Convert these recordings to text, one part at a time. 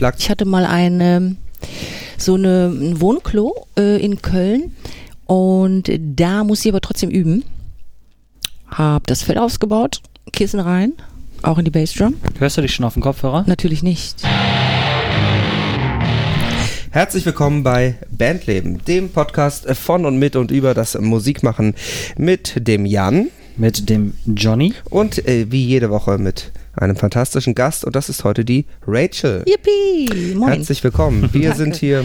Schlag Ich hatte mal eine, so eine, ein Wohnklo äh, in Köln und da musste ich aber trotzdem üben. Hab das Feld ausgebaut, Kissen rein, auch in die Bassdrum. Hörst du dich schon auf den Kopfhörer? Natürlich nicht. Herzlich willkommen bei Bandleben, dem Podcast von und mit und über das Musikmachen mit dem Jan Mit dem Johnny. und äh, wie jede Woche mit einem fantastischen Gast und das ist heute die Rachel. Yippie! Moin. Herzlich willkommen. Wir sind hier.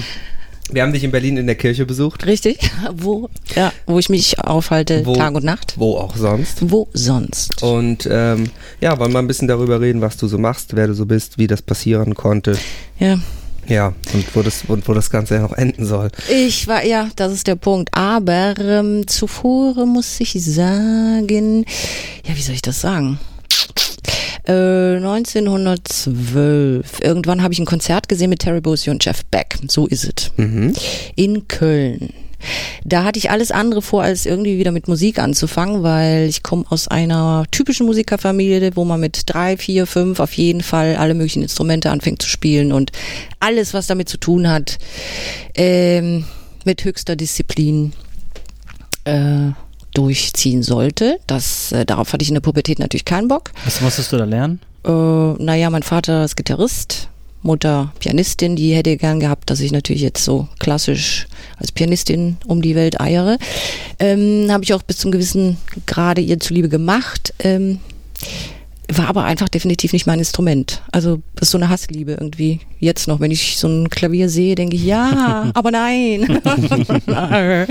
Wir haben dich in Berlin in der Kirche besucht. Richtig? Wo, ja, wo ich mich aufhalte, Wo- Tag und Nacht. Wo auch sonst. Wo sonst? Und ähm, ja, wollen wir ein bisschen darüber reden, was du so machst, wer du so bist, wie das passieren konnte. Ja, Ja, und wo das, und wo das Ganze ja noch enden soll. Ich war, ja, das ist der Punkt. Aber ähm, zuvor muss ich sagen, ja, wie soll ich das sagen? Äh, 1912. Irgendwann habe ich ein Konzert gesehen mit Terry Bossio und Jeff Beck. So ist es. Mhm. In Köln. Da hatte ich alles andere vor, als irgendwie wieder mit Musik anzufangen, weil ich komme aus einer typischen Musikerfamilie, wo man mit drei, vier, fünf auf jeden Fall alle möglichen Instrumente anfängt zu spielen und alles, was damit zu tun hat, ähm, mit höchster Disziplin äh, durchziehen sollte. Das, äh, darauf hatte ich in der Pubertät natürlich keinen Bock. Was musstest du da lernen? Äh, naja, mein Vater ist Gitarrist, Mutter Pianistin, die hätte gern gehabt, dass ich natürlich jetzt so klassisch als Pianistin um die Welt eiere. Ähm, Habe ich auch bis zum gewissen Grade ihr zuliebe gemacht. Ähm, war aber einfach definitiv nicht mein Instrument. Also das ist so eine Hassliebe irgendwie. Jetzt noch, wenn ich so ein Klavier sehe, denke ich, ja, aber nein.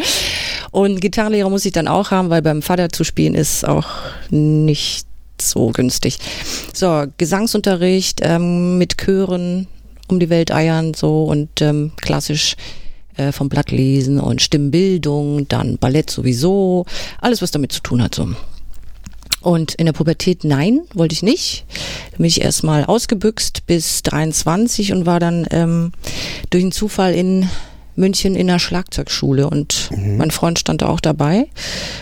Und Gitarrenlehrer muss ich dann auch haben, weil beim Vater zu spielen ist auch nicht so günstig. So, Gesangsunterricht ähm, mit Chören um die Welt eiern so und ähm, klassisch äh, vom Blatt lesen und Stimmbildung, dann Ballett sowieso, alles was damit zu tun hat so. Und in der Pubertät, nein, wollte ich nicht. Da bin ich erstmal ausgebüxt bis 23 und war dann ähm, durch einen Zufall in München in der Schlagzeugschule und mein Freund stand da auch dabei.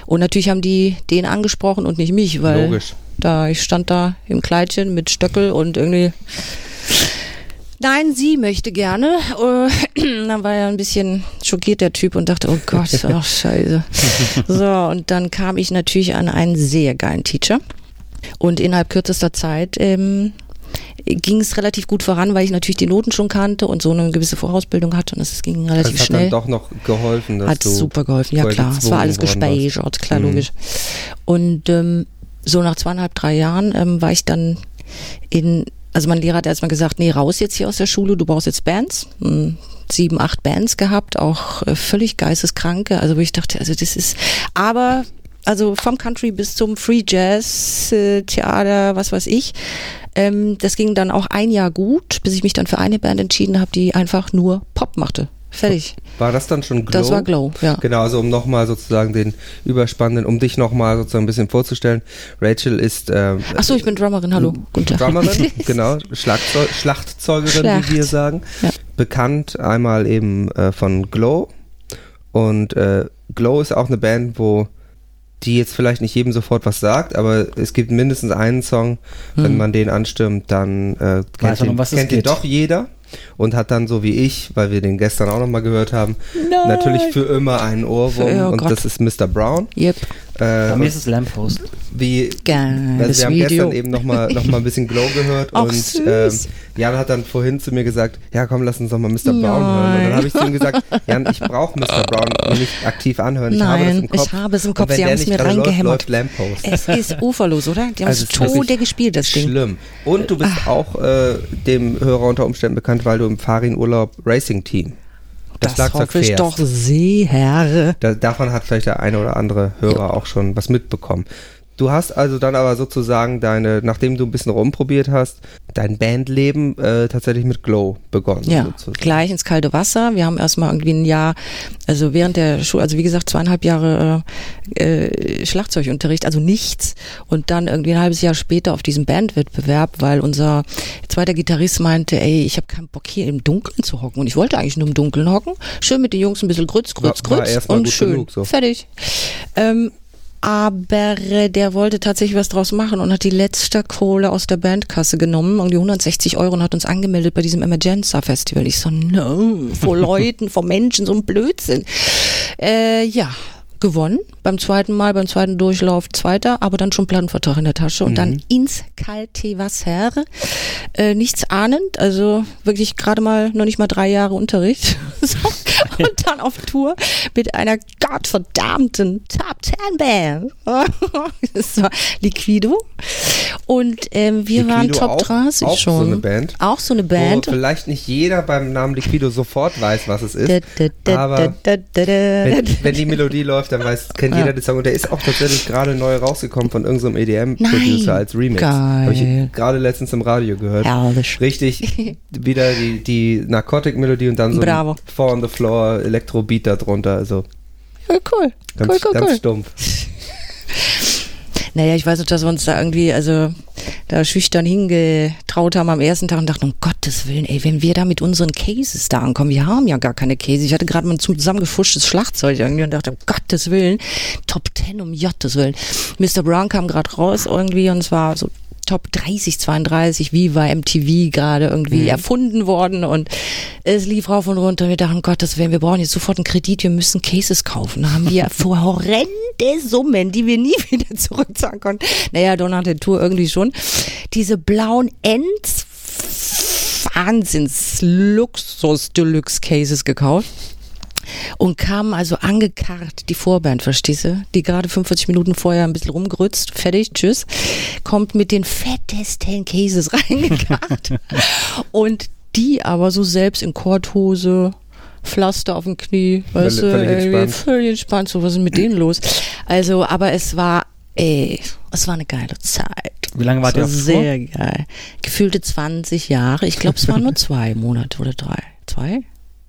Und natürlich haben die den angesprochen und nicht mich, weil Logisch. da ich stand da im Kleidchen mit Stöckel und irgendwie Nein, sie möchte gerne. Äh, dann war er ein bisschen schockiert, der Typ, und dachte, oh Gott, ach scheiße. So, und dann kam ich natürlich an einen sehr geilen Teacher. Und innerhalb kürzester Zeit ähm, ging es relativ gut voran, weil ich natürlich die Noten schon kannte und so eine gewisse Vorausbildung hatte. Und es ging Das relativ hat schnell. dann doch noch geholfen, dass Hat super geholfen, ja klar. Es war alles gespeichert, klar, Mhm. logisch. Und ähm, so nach zweieinhalb, drei Jahren ähm, war ich dann in, also mein Lehrer hat erstmal gesagt, nee, raus jetzt hier aus der Schule, du brauchst jetzt Bands. Hm, Sieben, acht Bands gehabt, auch äh, völlig geisteskranke. Also wo ich dachte, also das ist, aber also vom Country bis zum Free Jazz, äh, Theater, was weiß ich. Ähm, das ging dann auch ein Jahr gut, bis ich mich dann für eine Band entschieden habe, die einfach nur Pop machte. Fertig. War das dann schon Glow? Das war Glow, ja. Genau, also um nochmal sozusagen den Überspannenden, um dich nochmal sozusagen ein bisschen vorzustellen. Rachel ist äh, Ach so, ich bin Drummerin, hallo. Guten Tag. Drummerin, genau, Schlagzeug, Schlachtzeugerin, Schlacht. wie wir sagen. Ja. Bekannt einmal eben äh, von Glow. Und äh, Glow ist auch eine Band, wo die jetzt vielleicht nicht jedem sofort was sagt, aber es gibt mindestens einen Song, wenn Hm. man den anstimmt, dann äh, kennt, den, um kennt geht. doch jeder und hat dann so wie ich, weil wir den gestern auch nochmal gehört haben, Nein. natürlich für immer einen Ohrwurm Für- oh und Gott. das ist Mr. Brown. Yep. Äh, Bei mir ist es Lamppost. wie Geiles also wir haben Video. gestern eben nochmal noch mal ein bisschen Glow gehört Ach, und süß. ähm, Jan hat dann vorhin zu mir gesagt, ja komm, lass uns doch mal Mr. Brown hören. Und dann Nein. habe ich zu ihm gesagt, Jan, ich brauche Mr. Brown nicht aktiv anhören. Ich habe das Nein, im Kopf. ich habe es im Kopf. Sie haben es nicht mir gerade läuft, reingehämmert. läuft Lamppost. Es ist uferlos, oder? Die haben Also es Tode gespielt, das Ding. Schlimm. Und du bist auch äh, dem Hörer unter Umständen bekannt, weil du im Farin-Urlaub Racing Team das, Das hoffe ich fährst. doch sehr. Da, davon hat vielleicht der eine oder andere Hörer auch schon was mitbekommen. Du hast also dann aber sozusagen deine, nachdem du ein bisschen rumprobiert hast, dein Bandleben äh, tatsächlich mit Glow begonnen. Ja, sozusagen. gleich ins kalte Wasser. Wir haben erstmal irgendwie ein Jahr, also während der Schule, also wie gesagt, zweieinhalb Jahre äh, äh, Schlagzeugunterricht, also nichts. Und dann irgendwie ein halbes Jahr später auf diesem Bandwettbewerb, weil unser zweiter Gitarrist meinte, ey, ich habe keinen Bock hier im Dunkeln zu hocken. Und ich wollte eigentlich nur im Dunkeln hocken. Schön mit den Jungs ein bisschen grütz, grütz, grütz und schön. genug, so. Fertig. Ähm, aber der wollte tatsächlich was draus machen und hat die letzte Kohle aus der Bandkasse genommen, irgendwie 160 Euro und hat uns angemeldet bei diesem Emergenza Festival. Ich so, no, vor Leuten, vor Menschen, so ein Blödsinn. Äh, ja, gewonnen. Beim zweiten Mal, beim zweiten Durchlauf Zweiter, aber dann schon Plattenvertrag in der Tasche und dann ins kalte Wasser. Äh, nichts ahnend, also wirklich gerade mal, noch nicht mal drei Jahre Unterricht. so. Und dann auf Tour mit einer gottverdammten Top Ten Band. das war Liquido. Und ähm, wir waren Liquido Top auch- 30 auch schon. so eine Band? Auch so eine Band. Wo vielleicht nicht jeder beim Namen Liquido sofort weiß, was es ist. Da, da, da, aber wenn, wenn die Melodie läuft, dann weiß, kennt Ja. jeder den Song. Und der ist auch tatsächlich gerade neu rausgekommen von irgendeinem. EDM-Producer als Remix. Geil. Habe ich gerade letztens im Radio gehört. Herrlich. Richtig, wieder die, die Narcotic-Melodie und dann so Bravo. ein Four on the Floor Elektro-Beat da drunter. Also Ja, cool. ganz, cool, cool, ganz cool. stumpf. Naja, ich weiß nicht, dass wir uns da irgendwie, also da schüchtern hingetraut haben am ersten Tag und dachten, um Gottes Willen, ey, wenn wir da mit unseren Cases da ankommen, wir haben ja gar keine Cases. Ich hatte gerade mal ein zusammengefuschtes Schlagzeug irgendwie und dachte, um Gottes Willen, Top 10 um Gottes Willen. Mr. Brown kam gerade raus irgendwie und es war so Top 30, 32, wie war MTV gerade irgendwie erfunden worden und es lief rauf und runter. Wir dachten, Gottes Willen, wir brauchen jetzt sofort einen Kredit, wir müssen Cases kaufen. Da haben wir vor horrende Summen, die wir nie wieder zurückzahlen konnten. Naja, der Tour irgendwie schon. Diese blauen Ends Wahnsinns Luxus Deluxe Cases gekauft und kamen also angekarrt, die Vorband, verstehst du? Die gerade 45 Minuten vorher ein bisschen rumgrützt, fertig, tschüss, kommt mit den fettesten Cases reingekarrt und die aber so selbst in Korthose, Pflaster auf dem Knie, weißt du, völlig entspannt. völlig entspannt, so was ist mit denen los? Also, aber es war, ey, es war eine geile Zeit. Wie lange wart ihr war auf Tour? Sehr geil. Gefühlte 20 Jahre. Ich glaube, es waren nur zwei Monate oder drei. Zwei?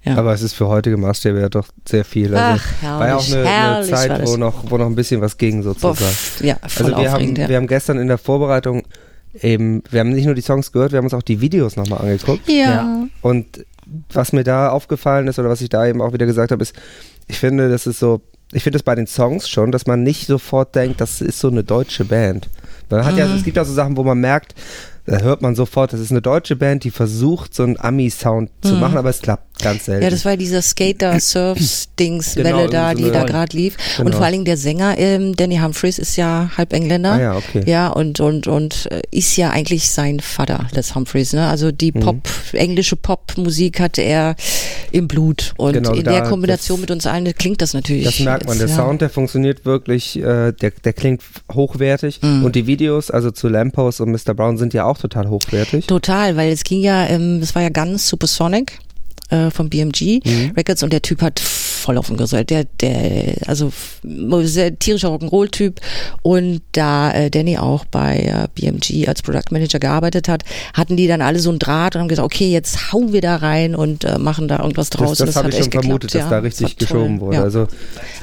Ja. Aber es ist für heutige Maßstäbe ja doch sehr viel. Also Ach, war ja auch herrlich, eine, eine herrlich war Zeit, wo noch, wo noch ein bisschen was ging sozusagen. pff, ja, voll Also wir haben, ja. wir haben gestern in der Vorbereitung eben, wir haben nicht nur die Songs gehört, wir haben uns auch die Videos nochmal angeguckt. ja. Ja. Und was mir da aufgefallen ist oder was ich da eben auch wieder gesagt habe, ist, ich finde, das ist so, ich finde es bei den Songs schon, dass man nicht sofort denkt, das ist so eine deutsche Band. Man hat ja, Mhm. es gibt auch so Sachen, wo man merkt, da hört man sofort, das ist eine deutsche Band, die versucht, so einen Ami-Sound zu machen, aber es klappt ganz selten. Mhm. Ja, das war dieser Skater-Surfs-Dings-Welle Genau, da, die so da gerade lief. Und Genau. vor allen Dingen der Sänger, ähm, Danny Humphreys, ist ja halb Engländer. Ah ja, okay. Ja, und, und, und äh, ist ja eigentlich sein Vater, Les Humphreys. Ne? Also die Mhm. Pop, englische Popmusik hatte er im Blut. Und Genau, in da- der Kombination das- mit uns allen klingt das natürlich. Das merkt man. Der jetzt, ja. Sound, der funktioniert wirklich, äh, der, der klingt hochwertig. Mhm. Und die Videos, also zu Lampos und Mr. Brown, sind ja auch total hochwertig. Total, weil es ging ja, ähm, es war ja ganz Supersonic äh, vom BMG Mhm. Records und der Typ hat voll auf dem Gesell. Der, der, also sehr tierischer Rock'n'Roll-Typ und da äh, Danny auch bei äh, BMG als Product Manager gearbeitet hat, hatten die dann alle so einen Draht und haben gesagt, okay, jetzt hauen wir da rein und äh, machen da irgendwas draus. Das, und das habe hat ich schon geklappt, vermutet, dass ja. da Das richtig toll, geschoben wurde. ja. Also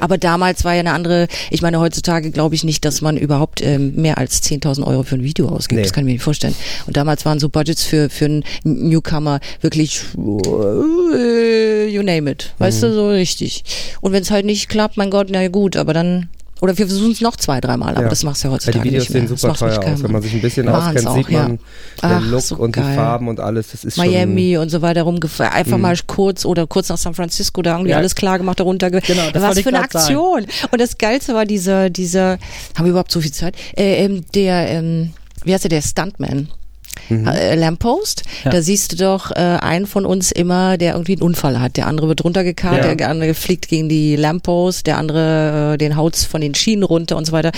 Aber damals war ja eine andere, ich meine, heutzutage glaube ich nicht, dass man überhaupt ähm, mehr als 10.000 Euro für ein Video ausgibt. Nee. Das kann ich mir nicht vorstellen. Und damals waren so Budgets für, für einen Newcomer wirklich, äh, you name it. Weißt Mhm. du, so richtig. Und wenn es halt nicht klappt, mein Gott, na ja gut, aber dann, oder wir versuchen es noch zwei, dreimal, aber Ja. das machst du ja ja, heutzutage die Videos nicht mehr. sehen super teuer aus. Wenn man sich ein bisschen auskennt, auch, sieht ja. man Ach, den Look so und die geil. Farben und alles. Das ist Miami und so weiter rumgefahren. Einfach Mhm. mal kurz oder kurz nach San Francisco da irgendwie Ja. alles klar gemacht, darunter. Ge Genau, das Was für eine grad sagen. Aktion. Und das Geilste war dieser, dieser, haben wir überhaupt so viel Zeit? Äh, ähm, der, ähm, wie heißt der, der Stuntman? Äh, Lamppost, Ja. da siehst du doch äh, einen von uns immer, der irgendwie einen Unfall hat. Der andere wird runtergekarrt, Ja. der andere fliegt gegen die Lamppost, der andere äh, den haut's von den Schienen runter und so weiter.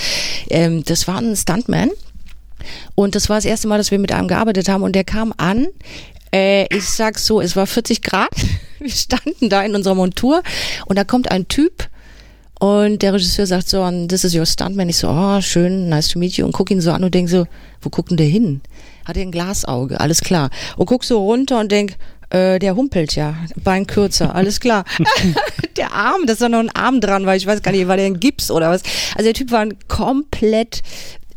Ähm, das war ein Stuntman. Und das war das erste Mal, dass wir mit einem gearbeitet haben und der kam an. Äh, ich sag so, es war 40 Grad. Wir standen da in unserer Montur und da kommt ein Typ und der Regisseur sagt so, "And this is your stuntman. Ich so, oh, schön, nice to meet you. Und guck ihn so an und denk so, wo guckt denn der hin? Hat er ein Glasauge, alles klar. Und guck so runter und denk, äh, der humpelt ja, Bein kürzer, alles klar. der Arm, dass da noch ein Arm dran war, ich weiß gar nicht, war der ein Gips oder was. Also der Typ war komplett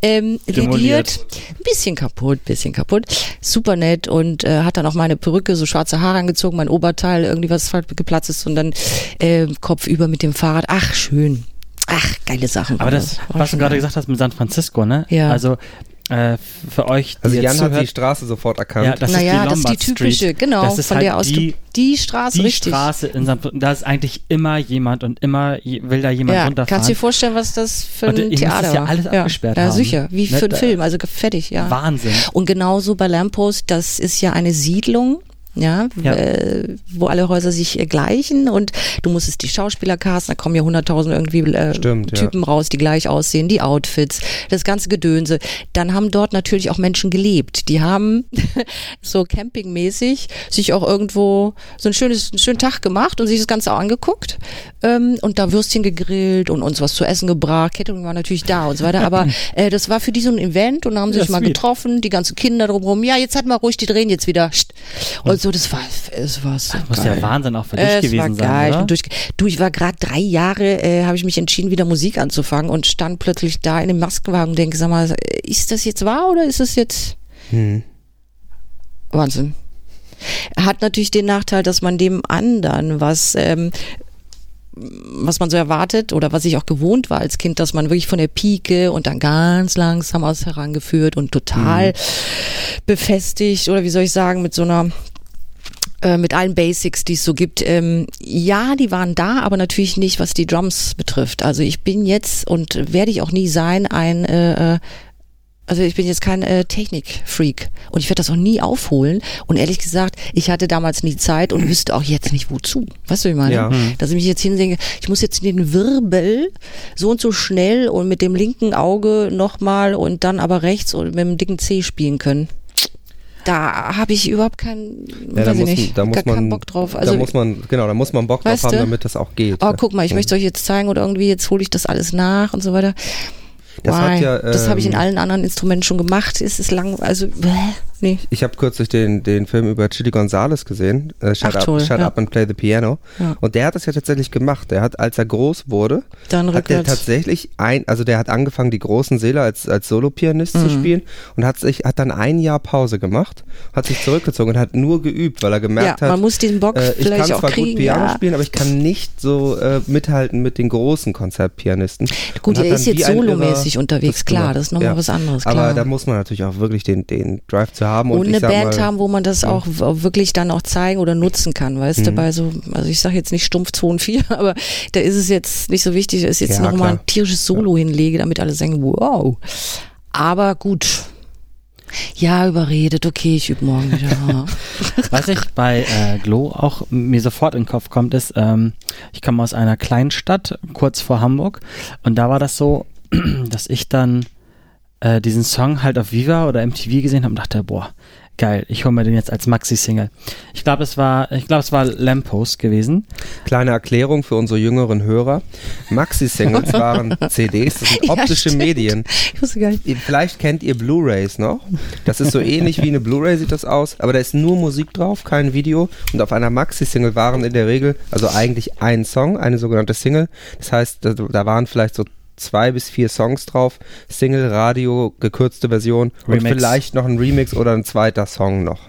ähm, lediert, ein bisschen kaputt, bisschen kaputt, super nett und äh, hat dann auch meine Perücke, so schwarze Haare angezogen, mein Oberteil, irgendwie was geplatzt ist und dann äh, Kopf über mit dem Fahrrad. Ach, schön. Ach, geile Sachen. Aber das, War was du gerade gesagt hast mit San Francisco, ne? Ja. Also äh, für euch, die Also Jan hat zuhört, die Straße sofort erkannt. ja, das naja, ist die das ist die Lombard typische, Street. genau, das ist von halt der aus die, die Straße, die richtig. Straße in San Francisco. Da ist eigentlich immer jemand und immer je- will da jemand ja, runterfahren. kannst du dir vorstellen, was das für Und ein müsst Theater es ja war? alles abgesperrt ja, haben. sicher, wie Ne, für einen Film, also fertig, ja. Wahnsinn. Und genauso bei Lamppost, das ist ja eine Siedlung. Ja, Ja. Äh, wo alle Häuser sich äh, gleichen und du musstest die Schauspieler casten, da kommen ja hunderttausend irgendwie äh, Stimmt, ja. Typen raus, die gleich aussehen, die Outfits, das ganze Gedönse. Dann haben dort natürlich auch Menschen gelebt. Die haben so campingmäßig sich auch irgendwo so ein schönes, einen schönen Tag gemacht und sich das Ganze auch angeguckt ähm, und da Würstchen gegrillt und uns was zu essen gebracht. Catering war natürlich da und so weiter, aber äh, das war für die so ein Event und haben sich Ja, mal sweet. getroffen, die ganzen Kinder drumherum. Ja, jetzt halt mal ruhig, die drehen jetzt wieder. Psst. Und so, das war, es war so Muss geil. ja Wahnsinn auch für dich Es gewesen war sein, geil. Ich oder? bin durch, du, ich war gerade drei Jahre, äh, habe ich mich entschieden, wieder Musik anzufangen und stand plötzlich da in dem Maskenwagen und denke, sag mal, ist das jetzt wahr oder ist das jetzt Hm. Wahnsinn? Hat natürlich den Nachteil, dass man dem anderen, was ähm, was man so erwartet oder was ich auch gewohnt war als Kind, dass man wirklich von der Pike und dann ganz langsam aus herangeführt und total befestigt oder wie soll ich sagen, mit so einer äh, mit allen Basics, die es so gibt. Ähm, ja, die waren da, aber natürlich nicht, was die Drums betrifft. Also ich bin jetzt und werde ich auch nie sein, ein äh, äh, also ich bin jetzt kein äh, Technik-Freak und ich werde das auch nie aufholen. Und ehrlich gesagt, ich hatte damals nie Zeit und wüsste auch jetzt nicht wozu. Weißt du, wie ich meine? Ja. Dass ich mich jetzt hindenke, ich muss jetzt den Wirbel so und so schnell und mit dem linken Auge nochmal und dann aber rechts und mit dem dicken C spielen können. Da habe ich überhaupt keinen, Ja, da muss, nicht, da muss gar man, keinen Bock drauf. Also da muss man, genau, da muss man Bock drauf haben, du? damit das auch geht. Oh, ja. guck mal, ich möchte euch jetzt zeigen oder irgendwie jetzt hole ich das alles nach und so weiter. Das hat Why? ja, das habe ich in ähm, allen anderen Instrumenten schon gemacht. Es ist lang, also bäh, nee. Ich habe kürzlich den, den Film über Chili Gonzalez gesehen, äh, Shut, Ach, up, toll, Shut ja. Up and Play the Piano. Ja. Und der hat das ja tatsächlich gemacht. Der hat, als er groß wurde, Dann hat rückwärts. tatsächlich ein, also der hat angefangen, die großen Seele als, als Solopianist zu Mhm. spielen und hat sich, hat dann ein Jahr Pause gemacht, hat sich zurückgezogen und hat nur geübt, weil er Ja, gemerkt man hat, muss den Bock äh, ich kann auch zwar kriegen. gut Piano ja. spielen, aber ich kann nicht so äh, mithalten mit den großen Konzertpianisten. Gut, er ist jetzt solomäßig unterwegs, klar, gemacht. das ist nochmal was anderes, Aber klar. da muss man natürlich auch wirklich den, den Drive zu haben und, und eine Band mal, haben, wo man das ja. auch wirklich dann auch zeigen oder nutzen kann, weißt du, Mhm. bei so, also ich sage jetzt nicht stumpf 2 und 4, aber da ist es jetzt nicht so wichtig, dass ich jetzt Ja, noch mal klar. ein tierisches Solo hinlege, damit alle sagen, wow. Aber gut. Ja, überredet, okay, ich übe morgen wieder. Was ich bei äh, Glow auch mir sofort in den Kopf kommt, ist, ähm, ich komme aus einer kleinen Stadt, kurz vor Hamburg, und da war das so, dass ich dann äh, diesen Song halt auf Viva oder MTV gesehen habe und dachte, boah, geil, ich hole mir den jetzt als Maxi-Single. Ich glaube, es war, ich glaube, es war Lamppost gewesen. Kleine Erklärung für unsere jüngeren Hörer. Maxi-Singles waren CDs, das sind Ja, optische stimmt. Medien. Ich wusste gar nicht. Vielleicht kennt ihr Blu-Rays noch. Das ist so ähnlich wie eine Blu-Ray sieht das aus, aber da ist nur Musik drauf, kein Video. Und auf einer Maxi-Single waren in der Regel, also eigentlich ein Song, eine sogenannte Single. Das heißt, da, da waren vielleicht so zwei bis vier Songs drauf. Single, Radio, gekürzte Version und Remix. vielleicht noch ein Remix oder ein zweiter Song noch.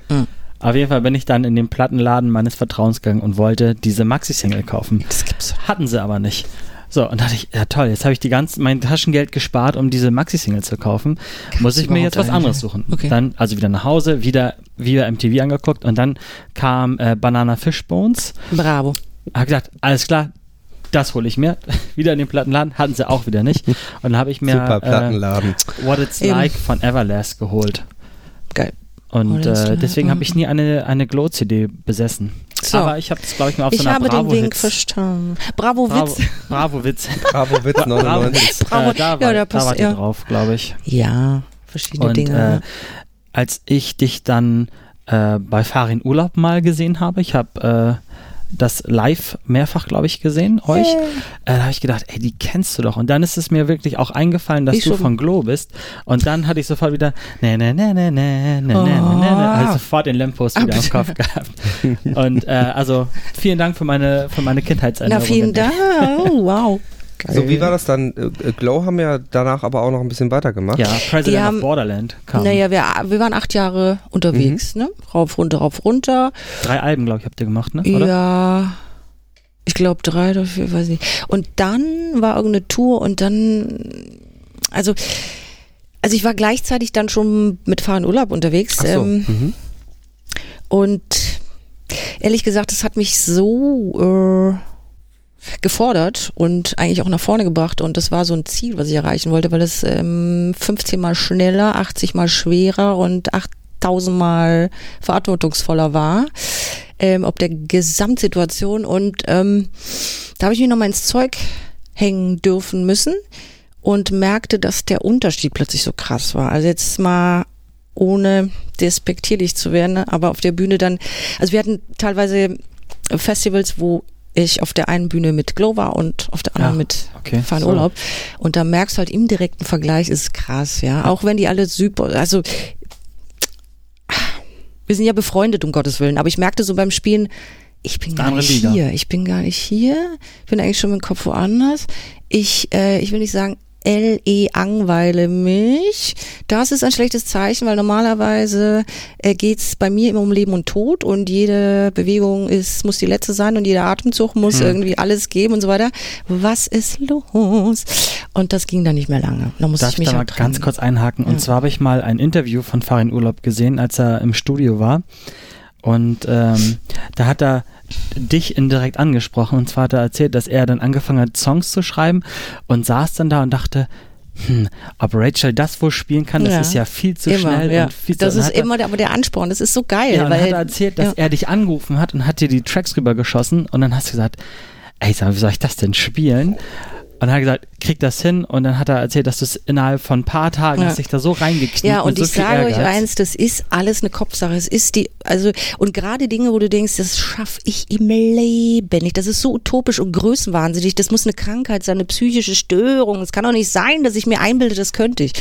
Auf jeden Fall bin ich dann in den Plattenladen meines Vertrauens gegangen und wollte diese Maxi-Single kaufen. Das gibt's. Hatten sie aber nicht. So, und dachte ich, ja toll, jetzt habe ich die ganze, mein Taschengeld gespart, um diese Maxi-Single zu kaufen. Muss ich mir jetzt was anderes suchen. Okay. Dann, also wieder nach Hause, wieder, wieder MTV angeguckt und dann kam äh, Banana Fishbones. Bravo. Hab gedacht, alles klar, das hole ich mir. wieder in den Plattenladen, hatten sie auch wieder nicht. Und dann habe ich mir Super äh, Plattenladen. What It's Eben. Like von Everlast geholt. Geil. Und äh, Like, deswegen habe ich mhm. nie eine, eine Glow-CD besessen. So. Aber ich habe es, glaube ich, mal auf Ich so einer habe den Bravo-Hits. verstanden. Bravo, Bravo, Witz. Bravo Witz. Bravo Witz 99. Bravo. Äh, da Ja, war, da da passt- war die ja. drauf, glaube ich. Ja, verschiedene Und Dinge. äh, als ich dich dann äh, bei Farin Urlaub mal gesehen habe, ich habe äh, das live mehrfach, glaube ich, gesehen, euch. Hey. Äh, da habe ich gedacht, ey, die kennst du doch. Und dann ist es mir wirklich auch eingefallen, dass ich du schon. von Glo bist. Und dann hatte ich sofort wieder, ne, ne, ne, ne, ne, ne, oh. ne, ne, also oh. sofort den Lempos wieder Ab im Kopf gehabt. Und äh, also vielen Dank für meine, für meine Kindheitserinnerungen. Na, vielen Dank. Oh, wow. Geil. So, wie war das dann? Äh, Glow haben ja danach aber auch noch ein bisschen weitergemacht. Ja, President Die haben- of Borderland kam. Naja, wir, wir waren acht Jahre unterwegs, Mhm. ne? Rauf, runter, rauf, runter. Drei Alben, glaube ich, habt ihr gemacht, ne? Oder? Ja. Ich glaube drei oder vier, weiß nicht. Und dann war irgendeine Tour und dann, also, also ich war gleichzeitig dann schon mit Fahren Urlaub unterwegs. Ach so. Ähm, Mhm. und ehrlich gesagt, das hat mich so äh, gefordert und eigentlich auch nach vorne gebracht. Und das war so ein Ziel, was ich erreichen wollte, weil es ähm, 15 mal schneller, 80 mal schwerer und 8000 mal verantwortungsvoller war. Ähm, ob der Gesamtsituation. Und ähm, da habe ich mich nochmal ins Zeug hängen dürfen müssen und merkte, dass der Unterschied plötzlich so krass war. Also jetzt mal ohne despektierlich zu werden, aber auf der Bühne dann, also wir hatten teilweise Festivals, wo ich auf der einen Bühne mit Glow war und auf der anderen Ja, mit okay, Fahren so. Urlaub. Und da merkst du halt im direkten Vergleich ist krass, ja. Auch wenn die alle super, also wir sind ja befreundet, um Gottes Willen, aber ich merkte so beim Spielen, ich bin gar nicht Liga. hier. Ich bin gar nicht hier. Ich bin eigentlich schon mit dem Kopf woanders. Ich, äh, ich will nicht sagen, L.E. angweile mich. Das ist ein schlechtes Zeichen, weil normalerweise äh, geht's bei mir immer um Leben und Tod und jede Bewegung ist, muss die letzte sein und jeder Atemzug muss Hm. irgendwie alles geben und so weiter. Was ist los? Und das ging dann nicht mehr lange. Da musste Darf ich ich mich da mal ganz kurz einhaken? Und Ja. zwar habe ich mal ein Interview von Farin Urlaub gesehen, als er im Studio war. Und ähm, da hat er dich indirekt angesprochen. Und zwar hat er erzählt, dass er dann angefangen hat, Songs zu schreiben und saß dann da und dachte, hm, ob Rachel das wohl spielen kann, das Ja. ist ja viel zu immer, schnell ja. und viel Das zu und ist er- immer der, aber der Ansporn, das ist so geil. ja, weil, hat er erzählt, dass ja. er dich angerufen hat und hat dir die Tracks rübergeschossen und dann hast du gesagt, ey, sag mal, wie soll ich das denn spielen? Und dann hat er gesagt, krieg das hin und dann hat er erzählt, dass du es innerhalb von ein paar Tagen Ja. hast dich da so reingekniet Ja, und so ich sage euch eins, das ist alles eine Kopfsache. Es ist die, also, und gerade Dinge, wo du denkst, das schaffe ich im Leben nicht. Das ist so utopisch und größenwahnsinnig. Das muss eine Krankheit sein, eine psychische Störung. Es kann doch nicht sein, dass ich mir einbilde, das könnte ich.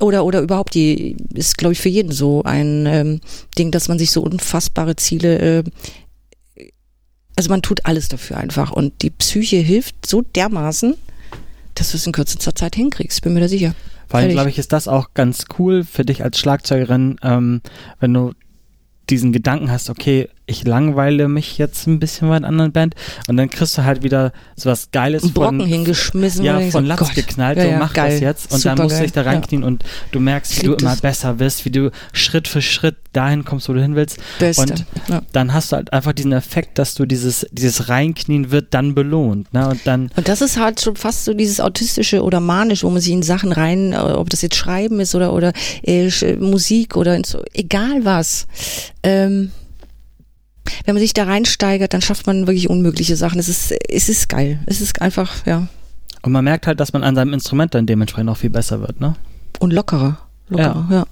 Oder, oder überhaupt, die ist, glaube ich, für jeden so ein ähm, Ding, dass man sich so unfassbare Ziele, äh, also man tut alles dafür einfach. Und die Psyche hilft so dermaßen, dass du es in kürzester Zeit hinkriegst. Bin mir da sicher. Vor allem, glaube ich, ist das auch ganz cool für dich als Schlagzeugerin, ähm, wenn du diesen Gedanken hast, okay, ich langweile mich jetzt ein bisschen bei einer anderen Band und dann kriegst du halt wieder so was Geiles Brocken von, hingeschmissen. wo ja, von oh Latz Gott. geknallt, Ja, ja, mach geil. das jetzt und dann musst du dich da reinknien und du merkst, wie du immer das. besser wirst, wie du Schritt für Schritt dahin kommst, wo du hin willst. Beste. Und ja. dann hast du halt einfach diesen Effekt, dass du dieses, dieses Reinknien wird dann belohnt. Ne? Und dann Und das ist halt schon fast so dieses autistische oder manisch, wo man sich in Sachen rein, äh, ob das jetzt Schreiben ist oder oder äh, Musik oder so, egal was. Ähm, wenn man sich da reinsteigert, dann schafft man wirklich unmögliche Sachen. Es ist, es ist geil. Es ist einfach, ja, Und man merkt halt, dass man an seinem Instrument dann dementsprechend auch viel besser wird, ne? und lockerer. Lockerer, ja.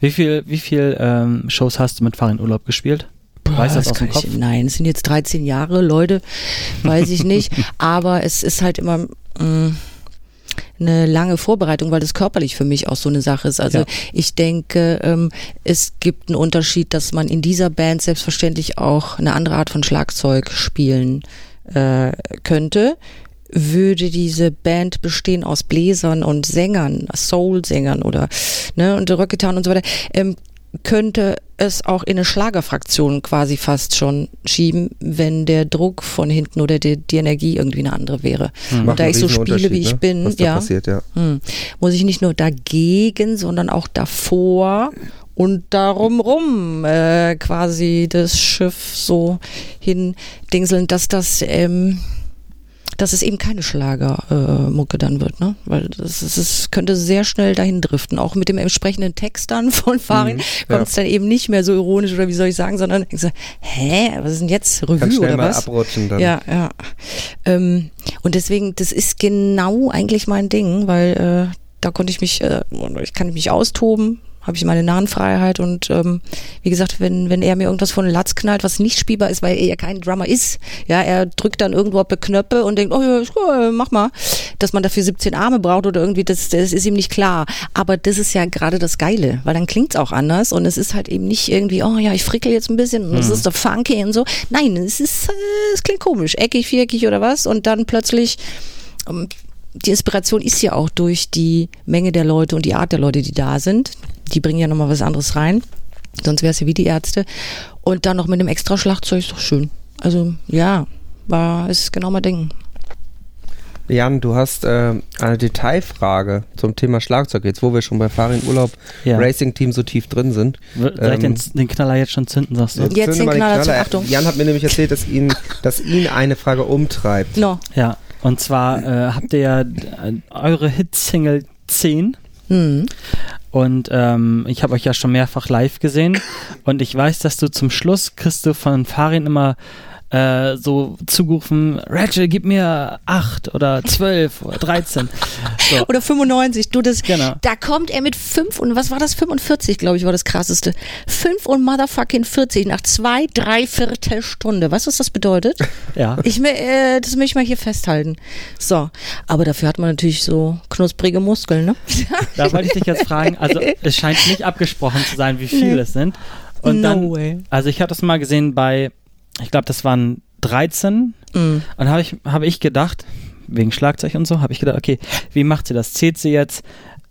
Wie viel, wie viel ähm, Shows hast du mit Farin Urlaub gespielt? weißt du das aus dem kann ich- Kopf? Nein, es sind jetzt 13 Jahre, Leute, weiß ich nicht. Aber es ist halt immer mh, eine lange Vorbereitung, weil das körperlich für mich auch so eine Sache ist. Also Ja. ich denke, ähm, es gibt einen Unterschied, dass man in dieser Band selbstverständlich auch eine andere Art von Schlagzeug spielen äh, könnte. Würde diese Band bestehen aus Bläsern und Sängern, Soul-Sängern oder ne, und Rocketan und so weiter, ähm, könnte es auch in eine Schlagerfraktion quasi fast schon schieben, wenn der Druck von hinten oder die, die Energie irgendwie eine andere wäre. Hm. Und da ich so spiele, wie ich ne? bin, ja, passiert, ja. hm, muss ich nicht nur dagegen, sondern auch davor und darum rum äh, quasi das Schiff so hindingseln, dass das ähm, dass es eben keine Schlagermucke äh, dann wird, ne? Weil das, ist, es könnte sehr schnell dahin driften. Auch mit dem entsprechenden Text dann von Farin Mhm, kommt es dann eben nicht mehr so ironisch oder wie soll ich sagen, sondern denkst du, hä, was ist denn jetzt Revue Kann oder mal was? abrutschen dann. Ja, ja. Ähm, und deswegen, das ist genau eigentlich mein Ding, weil äh, da konnte ich mich, äh, ich kann mich austoben, habe ich meine Nahenfreiheit und ähm, wie gesagt, wenn, wenn er mir irgendwas von Latz knallt, was nicht spielbar ist, weil er ja kein Drummer ist, ja, er drückt dann irgendwo auf Knöpfe und denkt, oh ja, cool, mach mal, dass man dafür 17 Arme braucht oder irgendwie, das, das ist ihm nicht klar. Aber das ist ja gerade das Geile, weil dann klingt's auch anders und es ist halt eben nicht irgendwie, oh ja, ich frickel jetzt ein bisschen und es ist doch funky und so. Nein, es ist, äh, es klingt komisch, eckig, viereckig oder was und dann plötzlich ähm, die Inspiration ist ja auch durch die Menge der Leute und die Art der Leute, die da sind. Die bringen ja nochmal was anderes rein. Sonst wäre es ja wie die Ärzte. Und dann noch mit einem extra Schlagzeug ist doch schön. Also ja, war, ist genau mein Ding. Jan, du hast äh, eine Detailfrage zum Thema Schlagzeug, jetzt wo wir schon bei Farin Urlaub Ja. Racing Team so tief drin sind. Soll ich Ähm, den, den Knaller jetzt schon zünden, sagst du? Jetzt zünden den Knaller zur Äh, Achtung. Jan hat mir nämlich erzählt, dass ihn, dass ihn eine Frage umtreibt. No. Ja, und zwar äh, habt ihr ja äh, eure Hit-Single 10 Hm. und ähm, ich habe euch ja schon mehrfach live gesehen und ich weiß, dass du zum Schluss kriegst du von Farin immer äh, so zugerufen, Rachel, gib mir 8 oder 12 oder 13. So, Oder 95, du das. Genau. Da kommt er mit 5 und was war das? 45, glaube ich, war das krasseste. 5 und motherfucking 40 nach zwei, drei Viertelstunde. Weißt du, was das bedeutet? ja. Ich, äh, das möchte ich mal hier festhalten. So, aber dafür hat man natürlich so knusprige Muskeln, ne? Da wollte ich dich jetzt fragen, also es scheint nicht abgesprochen zu sein, wie viele Nee. es sind. Und No dann, way. also ich habe das mal gesehen bei, ich glaube, das waren 13 Mm. Und habe ich, habe ich gedacht, wegen Schlagzeug und so, habe ich gedacht, okay, wie macht sie das? Zählt sie jetzt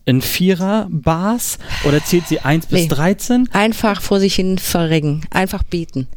in Vierer-Bars oder zählt sie 1 bis Nee. 13? Einfach vor sich hin verrecken. Einfach beten.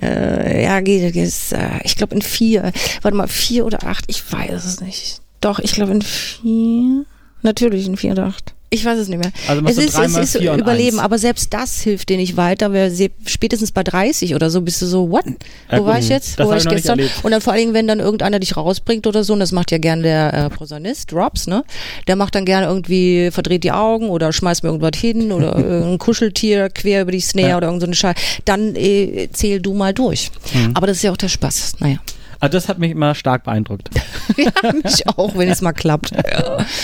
Äh, ja, äh, ich glaube in vier. Warte mal, vier oder acht? Ich weiß es nicht. Doch, ich glaube in vier. Natürlich in vier oder acht. Ich weiß es nicht mehr. Also es ist, es ist Überleben, aber selbst das hilft dir nicht weiter, weil spätestens bei 30 oder so bist du so, what? Ja, Wo war gut. ich jetzt? Wo war ich gestern? Und dann vor allen Dingen, wenn dann irgendeiner dich rausbringt oder so, und das macht ja gern der äh, Posaunist, Drops, ne? Der macht dann gerne irgendwie, verdreht die Augen oder schmeißt mir irgendwas hin oder äh, ein Kuscheltier quer über die Snare Ja. oder irgend so eine Scheiße. Dann äh, zähl du mal durch. Mhm. Aber das ist ja auch der Spaß. Naja. Also das hat mich immer stark beeindruckt. ja, mich auch, wenn es mal klappt. Ja.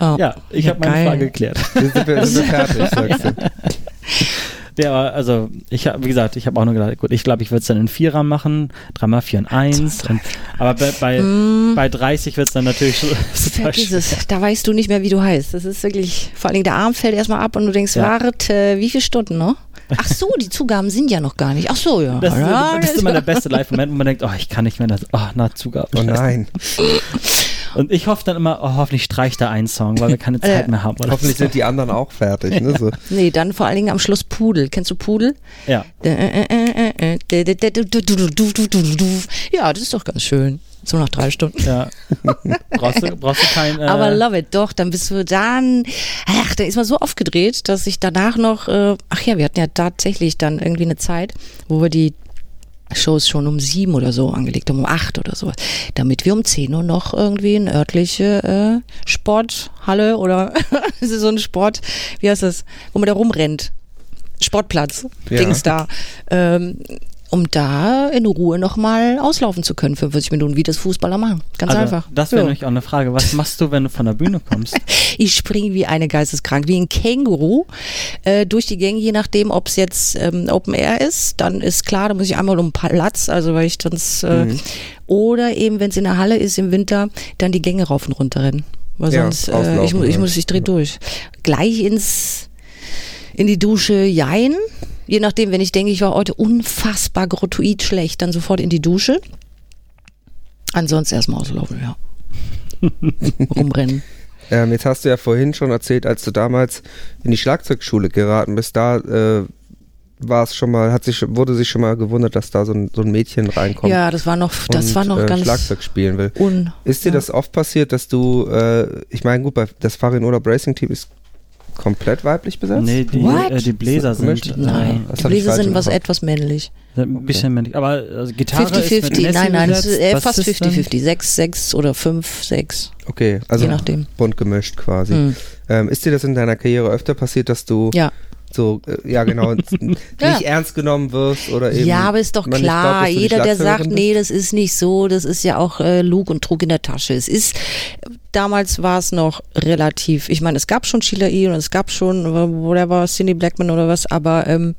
Oh. Ja, ich Ja, habe meine. Frage geklärt. Sind wir, sind wir fertig, sagst du. Ja, aber also ich habe, wie gesagt, ich habe auch nur gedacht, gut, ich glaube, ich würde es dann in Vierer machen, dreimal vier und eins. Und, aber bei, bei, bei 30 wird es dann natürlich so- super Mm. Da weißt du nicht mehr, wie du heißt. Das ist wirklich, vor allen Dingen der Arm fällt erstmal ab und du denkst, Ja. warte, wie viele Stunden noch? Ach so, die Zugaben sind ja noch gar nicht. Ach so, ja. Das, ist- das ist immer der beste Live-Moment, wo man denkt, oh, ich kann nicht mehr, das, oh, na, Zugabe. Oh nein. Und ich hoffe dann immer, oh, hoffentlich streicht er einen Song, weil wir keine Zeit mehr haben. Oder Hoffentlich so. sind die anderen auch fertig. Ne? So. Nee, dann vor allen Dingen am Schluss Pudel. Kennst du Pudel? Ja. Ja, das ist doch ganz schön. So nach drei Stunden. Ja. brauchst, du, brauchst du kein. Äh, Aber love it, doch, dann bist du dann, ach, da ist man so aufgedreht, dass ich danach noch, äh, ach ja, wir hatten ja tatsächlich dann irgendwie eine Zeit, wo wir die Shows schon um sieben oder so angelegt um acht oder sowas, damit wir um zehn Uhr noch irgendwie eine örtliche äh, Sporthalle oder es ist so ein Sport, wie heißt das, wo man da rumrennt, Sportplatz, Ja. Dings da, ähm, um da in Ruhe nochmal auslaufen zu können, 45 Minuten, wie das Fußballer machen. Ganz also, einfach. Das wäre Ja. nämlich auch eine Frage. Was machst du, wenn du von der Bühne kommst? Ich springe wie eine Geisteskrank, wie ein Känguru äh, durch die Gänge, je nachdem, ob es jetzt ähm, Open Air ist, dann ist klar, da muss ich einmal um Platz, also weil ich sonst äh, Mhm. oder eben, wenn es in der Halle ist im Winter, dann die Gänge rauf und runter rennen. Weil Ja, sonst, äh, ich, mu- ich muss, ich dreh durch. Gleich ins in die Dusche, jein. Je nachdem, wenn ich denke, ich war heute unfassbar grottoid schlecht, dann sofort in die Dusche. Ansonsten erstmal auslaufen, ja. Rumrennen. Ähm, jetzt hast du ja vorhin schon erzählt, als du damals in die Schlagzeugschule geraten bist, da äh, war es schon mal, hat sich, wurde sich schon mal gewundert, dass da so ein, so ein Mädchen reinkommt Ja, das war noch, das und war noch äh, ganz Schlagzeug spielen will. un. Ist dir ja. das oft passiert, dass du, äh, ich meine, gut, bei, das Farin Urlaub Racing Team ist komplett weiblich besetzt? Nee, die, äh, die Bläser Ist gemischt? sind. Nein, das die Bläser sind was etwas männlich. Äh, ein bisschen männlich. Aber also Gitarre ist mit 50-50, Nessie nein, nein, es besetzt, ist, äh, fast Bassistin. 50-50. 6, 6 oder 5, 6. Okay, also Je nachdem. bunt gemischt quasi. Hm. Ähm, ist dir das in deiner Karriere öfter passiert, dass du Ja. so, äh, ja genau, nicht Ja. ernst genommen wirst oder eben ja, aber ist doch klar, glaubt, jeder, der sagt, bist? nee, das ist nicht so, das ist ja auch äh, Lug und Trug in der Tasche. Es ist, damals war es noch relativ, ich meine, es gab schon Sheila E. und es gab schon, whatever, Cindy Blackman oder was, aber ähm,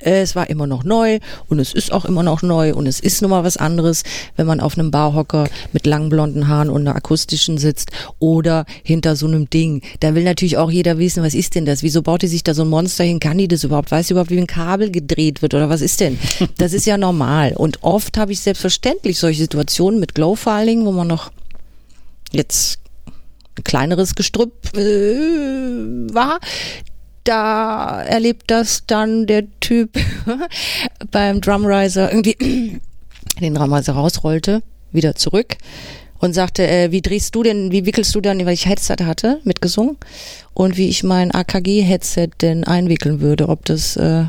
äh, es war immer noch neu und es ist auch immer noch neu und es ist nun mal was anderes, wenn man auf einem Barhocker mit langen blonden Haaren und einer akustischen sitzt oder hinter so einem Ding. Da will natürlich auch jeder wissen, was ist denn das? Wieso baut die sich da so ein Monster hin? Kann die das überhaupt? Weiß die überhaupt, wie ein Kabel gedreht wird oder was ist denn? Das ist ja normal. Und oft habe ich selbstverständlich solche Situationen mit Glow vor allen Dingen, wo man noch jetzt ein kleineres Gestrüpp äh, war. Da erlebt das dann der Typ beim Drumriser irgendwie den Ramase rausrollte, wieder zurück und sagte, äh, wie drehst du denn, wie wickelst du dann, weil ich Headset hatte, mitgesungen und wie ich mein AKG-Headset denn einwickeln würde, ob das, äh,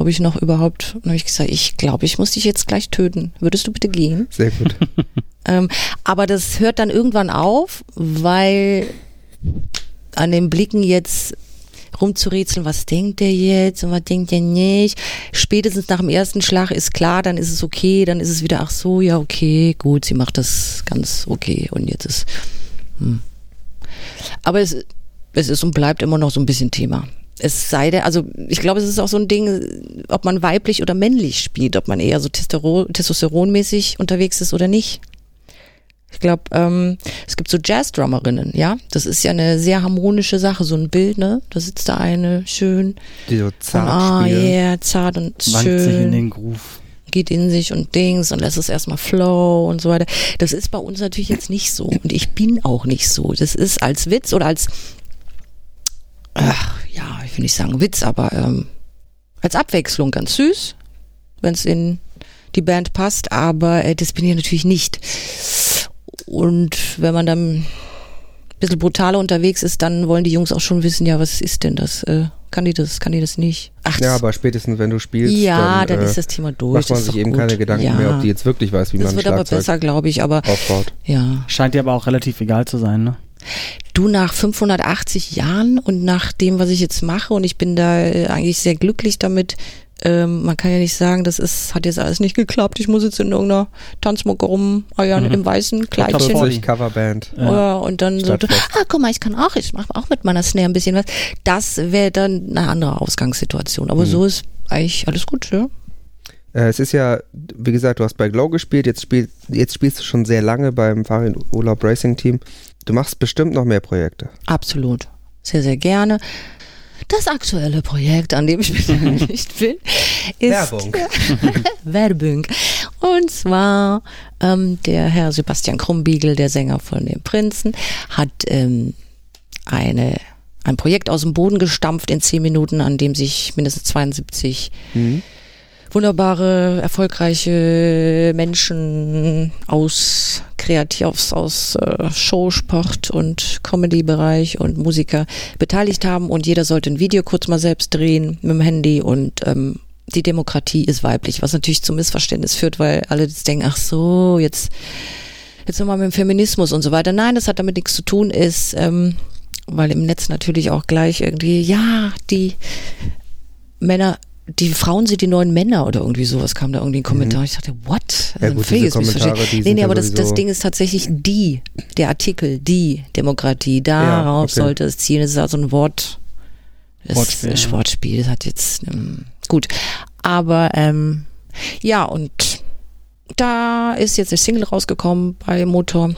ob ich noch überhaupt, habe ich gesagt, ich glaube, ich muss dich jetzt gleich töten. Würdest du bitte gehen? Sehr gut. Ähm, aber das hört dann irgendwann auf, weil an den Blicken jetzt rumzurätseln, was denkt der jetzt und was denkt der nicht. Spätestens nach dem ersten Schlag ist klar, dann ist es okay, dann ist es wieder, ach so, ja, okay, gut, sie macht das ganz okay und jetzt ist. Hm. Aber es, es ist und bleibt immer noch so ein bisschen Thema. Es sei denn, also ich glaube, es ist auch so ein Ding, ob man weiblich oder männlich spielt, ob man eher so Testosteron, testosteronmäßig unterwegs ist oder nicht. Ich glaube, ähm, es gibt so Jazz-Drummerinnen, ja. Das ist ja eine sehr harmonische Sache, so ein Bild, ne? Da sitzt da eine schön. Die so Und, zart ah, spielen. yeah, zart und Wankt sich in schön. den Groove. Geht in sich und Dings und lässt es erstmal flow und so weiter. Das ist bei uns natürlich jetzt nicht so. Und ich bin auch nicht so. Das ist als Witz oder als, ach, ja, ich will nicht sagen Witz, aber ähm, als Abwechslung ganz süß, wenn es in die Band passt, aber äh, das bin ich natürlich nicht. Und wenn man dann ein bisschen brutaler unterwegs ist, dann wollen die Jungs auch schon wissen, ja, was ist denn das? Äh, kann die das, kann die das nicht? Ach, Ja, das- aber spätestens wenn du spielst, ja, dann, dann, äh, ist das Thema durch. macht man das ist sich eben gut. keine Gedanken ja. mehr, ob die jetzt wirklich weiß, wie man Das ein wird aber Schlagzeug besser, glaube ich, aber aufbaut. ja. Scheint dir aber auch relativ egal zu sein, ne? Du nach 580 Jahren und nach dem, was ich jetzt mache, und ich bin da äh, eigentlich sehr glücklich damit. Ähm, man kann ja nicht sagen, das ist, hat jetzt alles nicht geklappt. Ich muss jetzt in irgendeiner Tanzmucke rumeiern Mhm. im weißen Kleidchen. 40 Coverband. Ja. Ja. Und dann so, ah, guck mal, ich kann auch, ich mache auch mit meiner Snare ein bisschen was. Das wäre dann eine andere Ausgangssituation. Aber Mhm. so ist eigentlich alles gut, ja. Äh, es ist ja, wie gesagt, du hast bei Glow gespielt, jetzt, spiel, jetzt spielst du schon sehr lange beim Farin Urlaub Racing Team. Du machst bestimmt noch mehr Projekte. Absolut. Sehr, sehr gerne. Das aktuelle Projekt, an dem ich beteiligt bin, ist Werbung. Werbung. Und zwar ähm, der Herr Sebastian Krumbiegel, der Sänger von den Prinzen, hat ähm, eine, ein Projekt aus dem Boden gestampft in zehn Minuten, an dem sich mindestens 72 Mhm. Wunderbare, erfolgreiche Menschen aus Kreativs, aus äh, Show, und Comedy-Bereich und Musiker beteiligt haben und jeder sollte ein Video kurz mal selbst drehen mit dem Handy und ähm, die Demokratie ist weiblich, was natürlich zum Missverständnis führt, weil alle jetzt denken, ach so, jetzt jetzt nochmal mit dem Feminismus und so weiter. Nein, das hat damit nichts zu tun, ist, ähm, weil im Netz natürlich auch gleich irgendwie, ja, die Männer, die Frauen sind die neuen Männer oder irgendwie sowas kam da irgendwie ein Kommentar. Ich dachte, what? Mhm. Ja, Also gut, diese Kommentare, die Nee, nee, ja aber das, das Ding ist tatsächlich die, der Artikel, die Demokratie. Darauf okay. sollte es zielen. Das ist also ein Wort. Das Wortspiel, ist ja. Wortspiel. Das hat jetzt, ähm, gut. Aber, ähm, ja, und da ist jetzt eine Single rausgekommen bei Motor.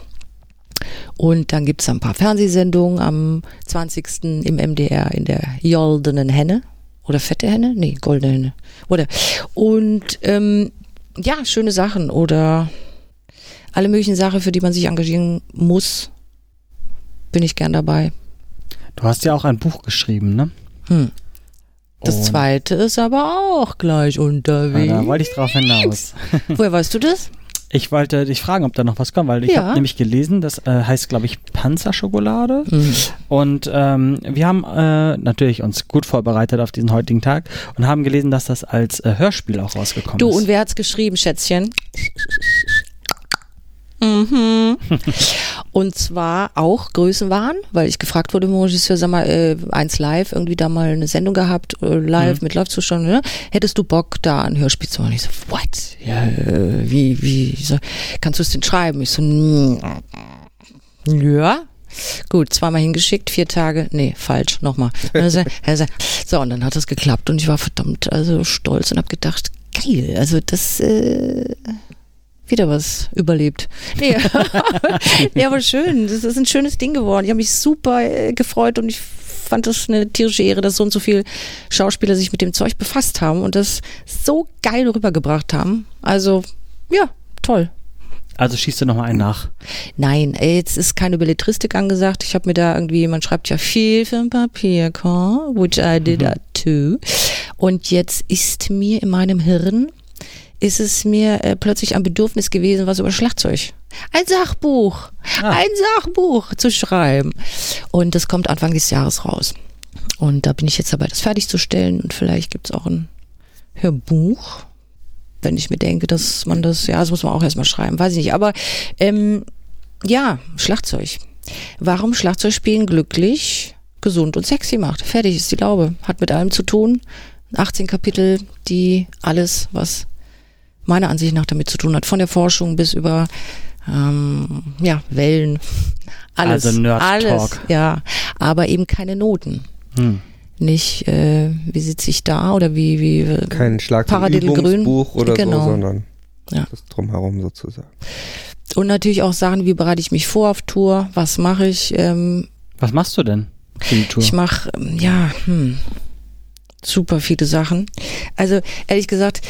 Und dann gibt's ein paar Fernsehsendungen am 20. im MDR in der Goldenen Henne. Oder fette Henne? Nee, goldene Henne. Oder. Und ähm, ja, schöne Sachen oder alle möglichen Sachen, für die man sich engagieren muss, bin ich gern dabei. Du hast ja auch ein Buch geschrieben, ne? Hm. Das Und- zweite ist aber auch gleich Ja, unterwegs. da wollte ich drauf hinaus. Woher weißt du das? Ich wollte dich fragen, ob da noch was kommt, weil ich Ja. habe nämlich gelesen, das äh, heißt, glaube ich, Panzerschokolade. Hm. Und ähm, wir haben äh, natürlich uns gut vorbereitet auf diesen heutigen Tag und haben gelesen, dass das als äh, Hörspiel auch rausgekommen Du, ist. und wer hat's geschrieben, Schätzchen? Mhm. Und zwar auch Größenwahn, weil ich gefragt wurde vom Regisseur, sag mal, äh, eins live, irgendwie da mal eine Sendung gehabt, äh, live Mhm. mit Live-Zuschauern, ne? Hättest du Bock, da ein Hörspiel zu machen? Ich so, what? Ja, äh, wie, wie, ich so, kannst du es denn schreiben? Ich so, ja. Gut, zweimal hingeschickt, vier Tage, nee, falsch, nochmal. So, und dann hat das geklappt und ich war verdammt also stolz und habe gedacht, geil, also das, äh, wieder was überlebt. Nee, nee, aber schön, das ist ein schönes Ding geworden. Ich habe mich super äh, gefreut und ich fand das eine tierische Ehre, dass so und so viele Schauspieler sich mit dem Zeug befasst haben und das so geil rübergebracht haben. Also, ja, toll. also schießt du nochmal einen nach. Nein, ey, jetzt ist keine Belletristik angesagt. Ich habe mir da irgendwie, man schreibt ja viel für ein Papierkorb, which I did that too. Und jetzt ist mir in meinem Hirn ist es mir äh, plötzlich ein Bedürfnis gewesen, was über Schlagzeug. Ein Sachbuch, Ah. ein Sachbuch zu schreiben. Und das kommt Anfang des Jahres raus. Und da bin ich jetzt dabei, das fertigzustellen. Und vielleicht gibt's auch ein Hörbuch, wenn ich mir denke, dass man das, ja, das muss man auch erstmal schreiben, weiß ich nicht. Aber ähm, ja, Schlagzeug. Warum Schlagzeug spielen glücklich, gesund und sexy macht. Fertig ist die Laube. Hat mit allem zu tun. 18 Kapitel, die alles, was meiner Ansicht nach damit zu tun hat, von der Forschung bis über ähm, ja, Wellen, alles. Also Nerd alles, Talk. ja, aber eben keine Noten. Hm. Nicht, äh, wie sitze ich da oder wie, wie äh, Kein. Schlagzeugübungsbuch oder Genau. so, sondern Ja. das drumherum sozusagen. und natürlich auch Sachen, wie bereite ich mich vor auf Tour, was mache ich, ähm, Was machst du denn für die Tour? Ich mache, ja, hm, super viele Sachen. Also ehrlich gesagt,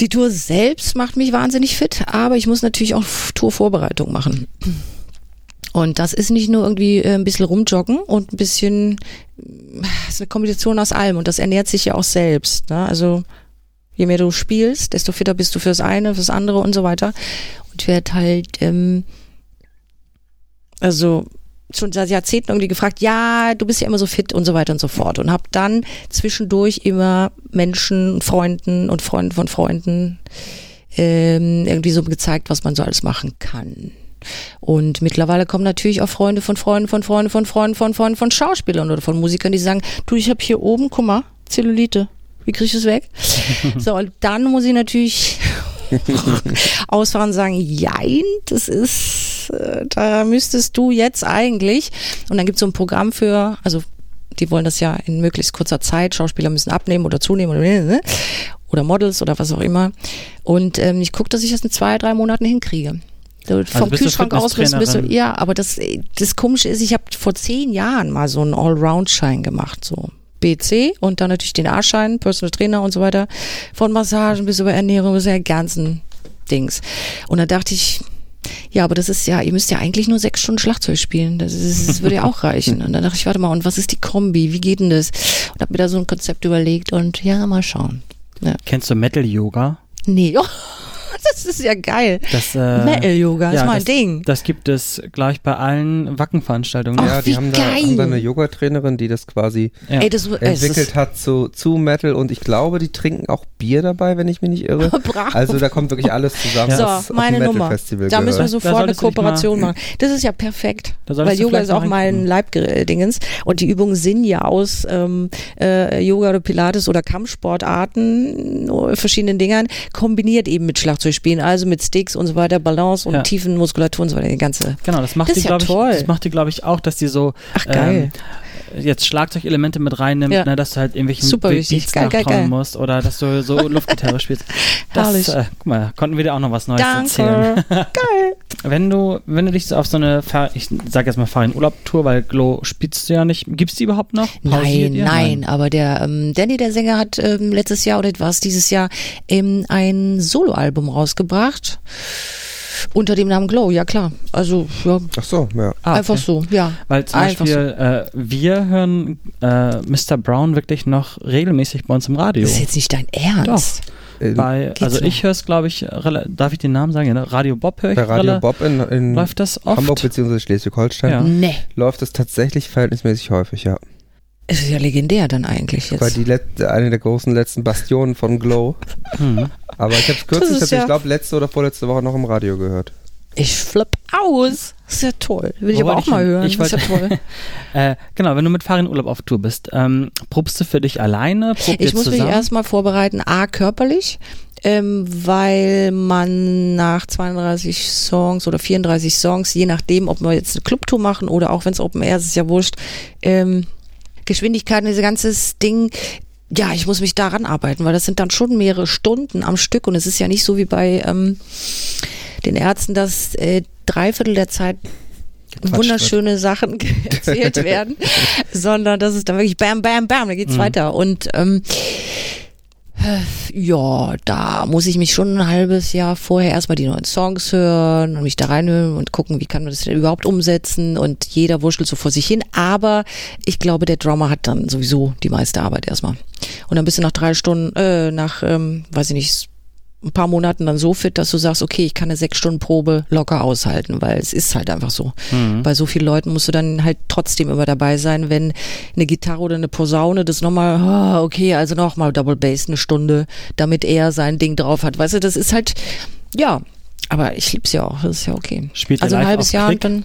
die Tour selbst macht mich wahnsinnig fit, aber ich muss natürlich auch Tourvorbereitung machen. Und das ist nicht nur irgendwie äh, ein bisschen rumjoggen und ein bisschen, ist eine Kombination aus allem und das ernährt sich ja auch selbst. Ne? Also je mehr du spielst, desto fitter bist du fürs eine, fürs andere und so weiter. Und werde halt, ähm, also schon seit Jahrzehnten irgendwie gefragt, ja, du bist ja immer so fit und so weiter und so fort. Und habe dann zwischendurch immer Menschen, Freunden und Freunden von Freunden ähm, irgendwie so gezeigt, was man so alles machen kann. Und mittlerweile kommen natürlich auch Freunde von Freunden von Freunden von Freunden von Freunden von Schauspielern oder von Musikern, die sagen, du, ich habe hier oben, guck mal, Zellulite. Wie kriege ich das weg? so, und dann muss ich natürlich ausfahren und sagen, jein, das ist, äh, da müsstest du jetzt eigentlich, und dann gibt es so ein Programm für, also die wollen das ja in möglichst kurzer Zeit, Schauspieler müssen abnehmen oder zunehmen oder, ne? oder Models oder was auch immer. Und ähm, ich gucke, dass ich das in zwei, drei Monaten hinkriege. So, vom bist du Kühlschrank aus bis, bis so, Fitnesstrainerin? ja, aber das, das Komische ist, ich habe vor zehn Jahren mal so einen Allround-Schein gemacht, so BC und dann natürlich den A-Schein, Personal Trainer und so weiter, von Massagen bis über Ernährung bis der ganzen Dings. Und da dachte ich, ja, aber das ist ja, ihr müsst ja eigentlich nur sechs Stunden Schlagzeug spielen. Das, ist, das würde ja auch reichen. Und dann dachte ich, warte mal, und was ist die Kombi? Wie geht denn das? Und habe mir da so ein Konzept überlegt und ja, mal schauen. Ja. Kennst du Metal Yoga? Nee, oh, das ist ja geil. Das, äh, Metal Yoga ja, ist mein das, Ding. Das gibt es gleich bei allen Wackenveranstaltungen. Ja, die haben da, haben da eine Yoga-Trainerin, die das quasi Ja. Ey, das, entwickelt hat zu, zu Metal und ich glaube, die trinken auch Bier dabei, wenn ich mich nicht irre. Bravo. Also da kommt wirklich alles zusammen. So, auf dem meine Nummer. Festival Da müssen wir sofort eine Kooperation mal- machen. Das ist ja perfekt. Weil Yoga ist auch mal mein. Leibdingens. Und die Übungen sind ja aus ähm, äh, Yoga oder Pilates oder Kampfsportarten, verschiedenen Dingern, kombiniert eben mit Schlagzeugspielen, also mit Sticks und so weiter, Balance und Ja. tiefen Muskulatur und so weiter, die ganze. Genau, das macht Das die, ja glaube ich, toll. das macht die, glaube ich, auch, dass die so Ach, geil. Ähm, jetzt Schlagzeugelemente mit reinnimmt, Ja. ne, dass du halt irgendwelchen Super. Beats Geil, geil, geil. musst oder dass du so Luftgitarre spielst. Das, äh, guck mal, konnten wir dir auch noch was Neues erzählen. Danke. geil. Wenn du, wenn du dich so auf so eine, Fahr ich sag jetzt mal Fahr Urlaub-Tour, weil Glow spielst du ja nicht. Gibt's die überhaupt noch? Nein, ihr? nein, aber der ähm, Danny, der Sänger, hat ähm, letztes Jahr oder was dieses Jahr ähm, ein Soloalbum rausgebracht. Unter dem Namen Glow, ja klar. Also, ja, Ach so, ja. Ah, einfach okay. so, ja. Weil zum Einfach Beispiel, äh, wir hören äh, Mr. Brown wirklich noch regelmäßig bei uns im Radio. Das ist jetzt nicht dein Ernst. In, Bei, Geht's also ich höre es, glaube ich, darf ich den Namen sagen? Ja, ne? Radio Bob höre ich. bei Radio Bob in, in Läuft das oft? Hamburg bzw. Schleswig-Holstein Ja. Nee. läuft es tatsächlich verhältnismäßig häufig, ja. Es ist ja legendär dann eigentlich War jetzt. die let eine der großen letzten Bastionen von Glow. Hm. Aber ich habe es kürzlich, ja- ich glaube letzte oder vorletzte Woche noch im Radio gehört. Ich flipp aus. Das ist ja toll. Will ich aber wollte auch ich mal hören. Ich das ist ja toll. Äh, genau, wenn du mit Farin Urlaub auf Tour bist, ähm, probst du für dich alleine? Ich muss mich zusammen? erstmal vorbereiten, A, körperlich, ähm, weil man nach 32 Songs oder 34 Songs, je nachdem, ob wir jetzt eine Clubtour machen oder auch wenn es Open Air ist, ist ja wurscht, ähm, Geschwindigkeit und dieses ganzes Ding, ja, ich muss mich daran arbeiten, weil das sind dann schon mehrere Stunden am Stück und es ist ja nicht so wie bei ähm, den Ärzten, dass äh, drei Viertel der Zeit wunderschöne Sachen erzählt werden, sondern das ist dann wirklich bam, bam, bam, da geht's Mhm. weiter. Und ähm, äh, ja, da muss ich mich schon ein halbes Jahr vorher erstmal die neuen Songs hören und mich da reinhören und gucken, wie kann man das denn überhaupt umsetzen und jeder wurschtelt so vor sich hin. Aber ich glaube, der Drummer hat dann sowieso die meiste Arbeit erstmal. Und dann bist du nach drei Stunden, äh, nach, ähm, weiß ich nicht, ein paar Monaten dann so fit, dass du sagst, okay, ich kann eine sechs Stunden Probe locker aushalten, weil es ist halt einfach so. Mhm. Bei so vielen Leuten musst du dann halt trotzdem immer dabei sein, wenn eine Gitarre oder eine Posaune das nochmal, ah, okay, also nochmal Double Bass eine Stunde, damit er sein Ding drauf hat. Weißt du, das ist halt, ja, aber ich lieb's ja auch, das ist ja okay. Spielt also ein halbes Jahr Klick? und dann,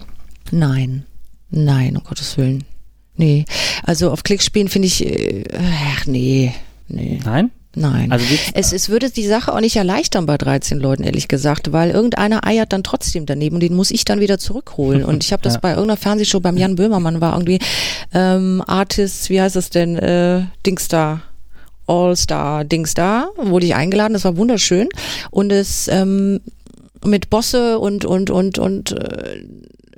nein, nein, um Gottes Willen. Nee, also auf Klick spielen finde ich, äh, ach nee, nee, Nein? Nein. Also Es, es würde die Sache auch nicht erleichtern bei 13 Leuten, ehrlich gesagt, weil irgendeiner eiert dann trotzdem daneben und den muss ich dann wieder zurückholen. Und ich habe das Ja. bei irgendeiner Fernsehshow beim Jan Böhmermann war irgendwie ähm, Artist, wie heißt das denn, äh, Dingstar. All-Star Dingstar, wurde ich eingeladen, das war wunderschön. Und es ähm, mit Bosse und und und und äh,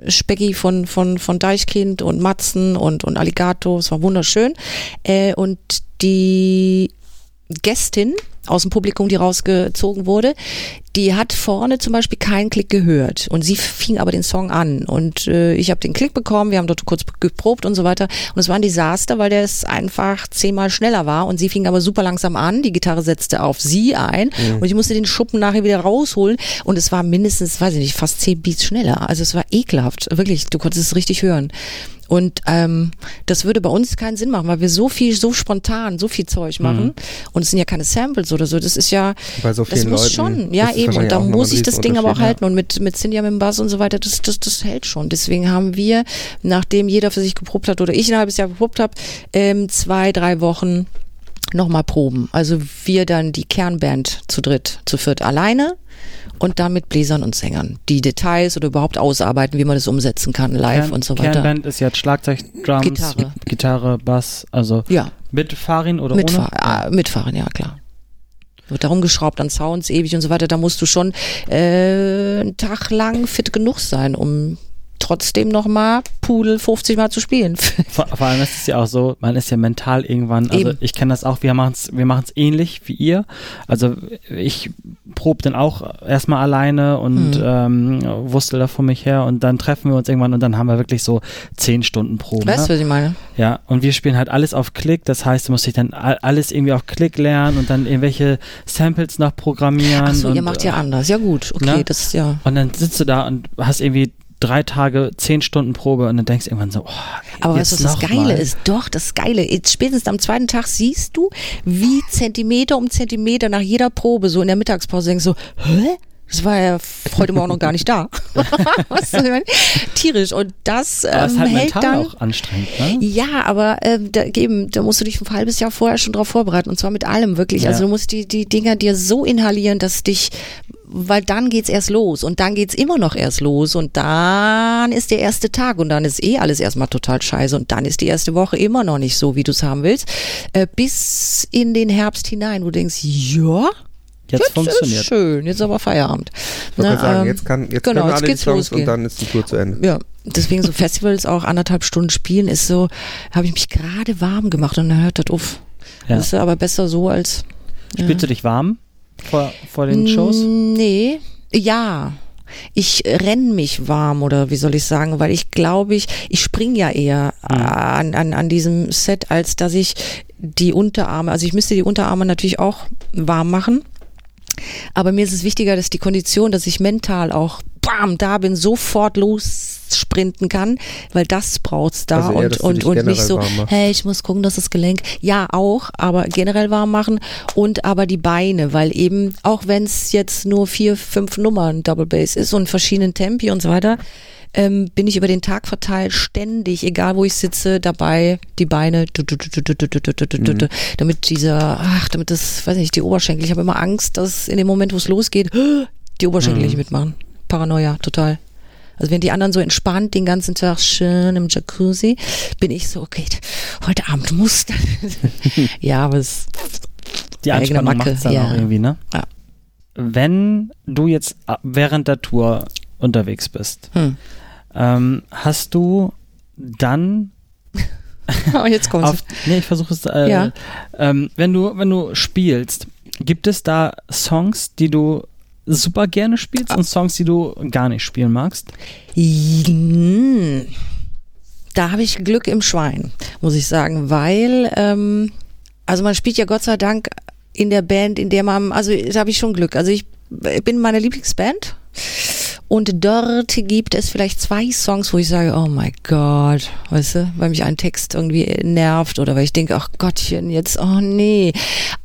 Specki von von von Deichkind und Matzen und und Alligator, es war wunderschön. Äh, und die Gästin aus dem Publikum, die rausgezogen wurde, die hat vorne zum Beispiel keinen Klick gehört. Und sie fing aber den Song an. Und äh, ich habe den Klick bekommen, wir haben dort kurz geprobt und so weiter. Und es war ein Desaster, weil der es einfach zehnmal schneller war. Und sie fing aber super langsam an, die Gitarre setzte auf sie ein. Und ich musste den Schuppen nachher wieder rausholen. Und es war mindestens, weiß ich nicht, fast zehn Beats schneller, also es war ekelhaft, wirklich, du konntest es richtig hören. Und ähm, das würde bei uns keinen Sinn machen, weil wir so viel, so spontan, so viel Zeug machen. Und es sind ja keine Samples oder so. Das ist ja, Bei so das vielen muss Leuten schon, ja eben. Und da muss ich das Ding aber auch Riesenunterschied, halten. Und mit, mit Cynthia mit dem Bass und so weiter, das, das, das hält schon. Deswegen haben wir, nachdem jeder für sich geprobt hat oder ich ein halbes Jahr geprobt habe, ähm, zwei, drei Wochen nochmal proben. Also wir dann die Kernband zu dritt, zu viert alleine und dann mit Bläsern und Sängern. Die Details oder überhaupt ausarbeiten, wie man das umsetzen kann, live Kern, und so weiter. Kernband ist jetzt Schlagzeug, Drums, Gitarre. Gitarre Bass, also Ja, mit Farin oder mitfahren, ohne? ah, mitfahren, ja klar. Wird darum geschraubt an Sounds ewig und so weiter. Da musst du schon äh, einen Tag lang fit genug sein, um trotzdem nochmal Pudel 50 Mal zu spielen. Vor, vor allem ist es ja auch so, man ist ja mental irgendwann, also Eben. ich kenne das auch, wir machen es wir machen's ähnlich wie ihr. Also ich probe dann auch erstmal alleine und Hm. ähm, wusste da vor mich her und dann treffen wir uns irgendwann und dann haben wir wirklich so zehn Stunden Proben. weißt du, ne? was ich meine? Ja, und wir spielen halt alles auf Klick, das heißt, du musst dich dann all- alles irgendwie auf Klick lernen und dann irgendwelche Samples noch programmieren. Ach so, und, ihr macht ja äh, anders. Ja gut, okay, Ne? das ist ja. Und dann sitzt du da und hast irgendwie drei Tage, zehn Stunden Probe und dann denkst du irgendwann so, oh, Aber jetzt weißt du, was das noch Geile mal. ist? Doch, das Geile. Jetzt spätestens am zweiten Tag siehst du, wie Zentimeter um Zentimeter nach jeder Probe, so in der Mittagspause, denkst du, hä? Das war ja heute Morgen noch gar nicht da. was? Tierisch. Und das Aber es ist ähm, halt hält dann. auch anstrengend, ne? Ja, aber ähm, da, eben, da musst du dich ein halbes Jahr vorher schon drauf vorbereiten und zwar mit allem wirklich. Ja. Also du musst die, die Dinger dir so inhalieren, dass dich, weil dann geht's erst los und dann geht's immer noch erst los und dann ist der erste Tag und dann ist eh alles erstmal total scheiße und dann ist die erste Woche immer noch nicht so, wie du es haben willst, äh, bis in den Herbst hinein, wo du denkst, ja, Jetzt, jetzt funktioniert. ist schön, jetzt ist aber Feierabend. Ich gerade sagen, ähm, jetzt, kann, jetzt genau, können jetzt alle die geht's Songs losgehen. und dann ist die Tour zu Ende. Ja, deswegen so Festivals auch anderthalb Stunden spielen ist so, habe ich mich gerade warm gemacht und dann hört das auf. Ja. Das ist aber besser so als. Spielst du dich warm vor, vor den Shows? Mm, Nee, ja. Ich renn mich warm oder wie soll ich sagen, weil ich glaube ich, ich spring ja eher an, an, an diesem Set, als dass ich die Unterarme, also ich müsste die Unterarme natürlich auch warm machen. Aber mir ist es wichtiger, dass die Kondition, dass ich mental auch bam, da bin, sofort sprinten kann, weil das braucht es da also eher, und, und, nicht so, hey, ich muss gucken, dass das Gelenk, ja auch, aber generell warm machen und aber die Beine, weil eben, auch wenn es jetzt nur vier, fünf Nummern Double Bass ist und verschiedenen Tempi und so weiter, ähm, bin ich über den Tag verteilt ständig, egal wo ich sitze, dabei die Beine, damit dieser, ach, damit das, weiß nicht, die Oberschenkel, ich habe immer Angst, dass in dem Moment, wo es losgeht, die Oberschenkel nicht mitmachen. Paranoia, total. Also wenn die anderen so entspannt den ganzen Tag schön im Jacuzzi, bin ich so, okay, heute Abend muss. ja, aber es, Die Anspannung Macke, macht's dann ja. auch irgendwie, ne? Ja. Wenn du jetzt äh, während der Tour unterwegs bist, hm. ähm, hast du dann Und jetzt kommt auf, nee, ich versuche es, äh, Ja. ähm, wenn du, wenn du spielst, gibt es da Songs, die du super gerne spielst und Songs, die du gar nicht spielen magst? Mm. Da habe ich Glück im Schwein, muss ich sagen, weil, ähm, also man spielt ja Gott sei Dank in der Band, in der man, also da habe ich schon Glück. Also ich bin meine Lieblingsband und dort gibt es vielleicht zwei Songs, wo ich sage, oh mein Gott, weißt du, weil mich ein Text irgendwie nervt oder weil ich denke, ach Gottchen, jetzt, oh nee.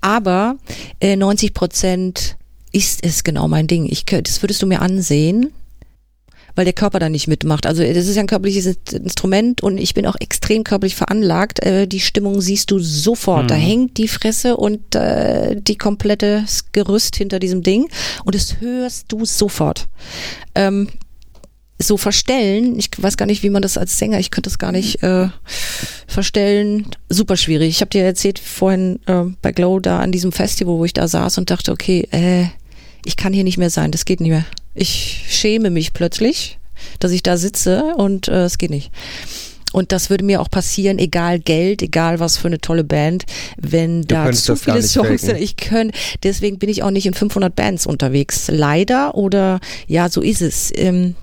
Aber äh, 90 Prozent ist es genau mein Ding. Ich, das würdest du mir ansehen weil der Körper da nicht mitmacht. Also das ist ja ein körperliches Instrument und ich bin auch extrem körperlich veranlagt. Äh, die Stimmung siehst du sofort. Mhm. Da hängt die Fresse und äh, die komplette Gerüst hinter diesem Ding und das hörst du sofort. Ähm, so verstellen, ich weiß gar nicht, wie man das als Sänger, ich könnte das gar nicht äh, verstellen, super schwierig. Ich habe dir erzählt vorhin äh, bei Glow da an diesem Festival, wo ich da saß und dachte, okay, äh, ich kann hier nicht mehr sein, das geht nicht mehr. Ich schäme mich plötzlich, dass ich da sitze und äh, es geht nicht. Und das würde mir auch passieren, egal Geld, egal was für eine tolle Band, wenn du da zu viele Songs sind. Ich könnte, deswegen bin ich auch nicht in 500 Bands unterwegs. Leider oder ja, so ist es. Ähm,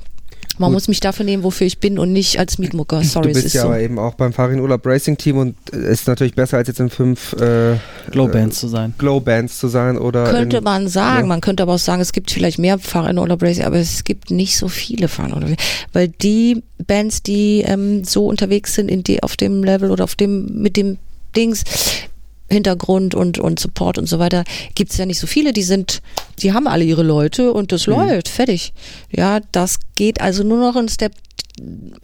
man Gut. muss mich dafür nehmen, wofür ich bin und nicht als Mietmucker. Sorry, du bist ja so. aber eben auch beim Farin Urlaub Racing Team und es ist natürlich besser als jetzt in fünf äh, Glow Bands äh, zu sein. Glow Bands zu sein oder könnte in, man sagen. Ja. Man könnte aber auch sagen, es gibt vielleicht mehr Farin Urlaub Racing, aber es gibt nicht so viele Farin Urlaub weil die Bands, die ähm, so unterwegs sind in die auf dem Level oder auf dem mit dem Dings, Hintergrund und, und Support und so weiter gibt es ja nicht so viele. Die sind, die haben alle ihre Leute und das mhm. läuft, fertig. Ja, das geht also nur noch ein Step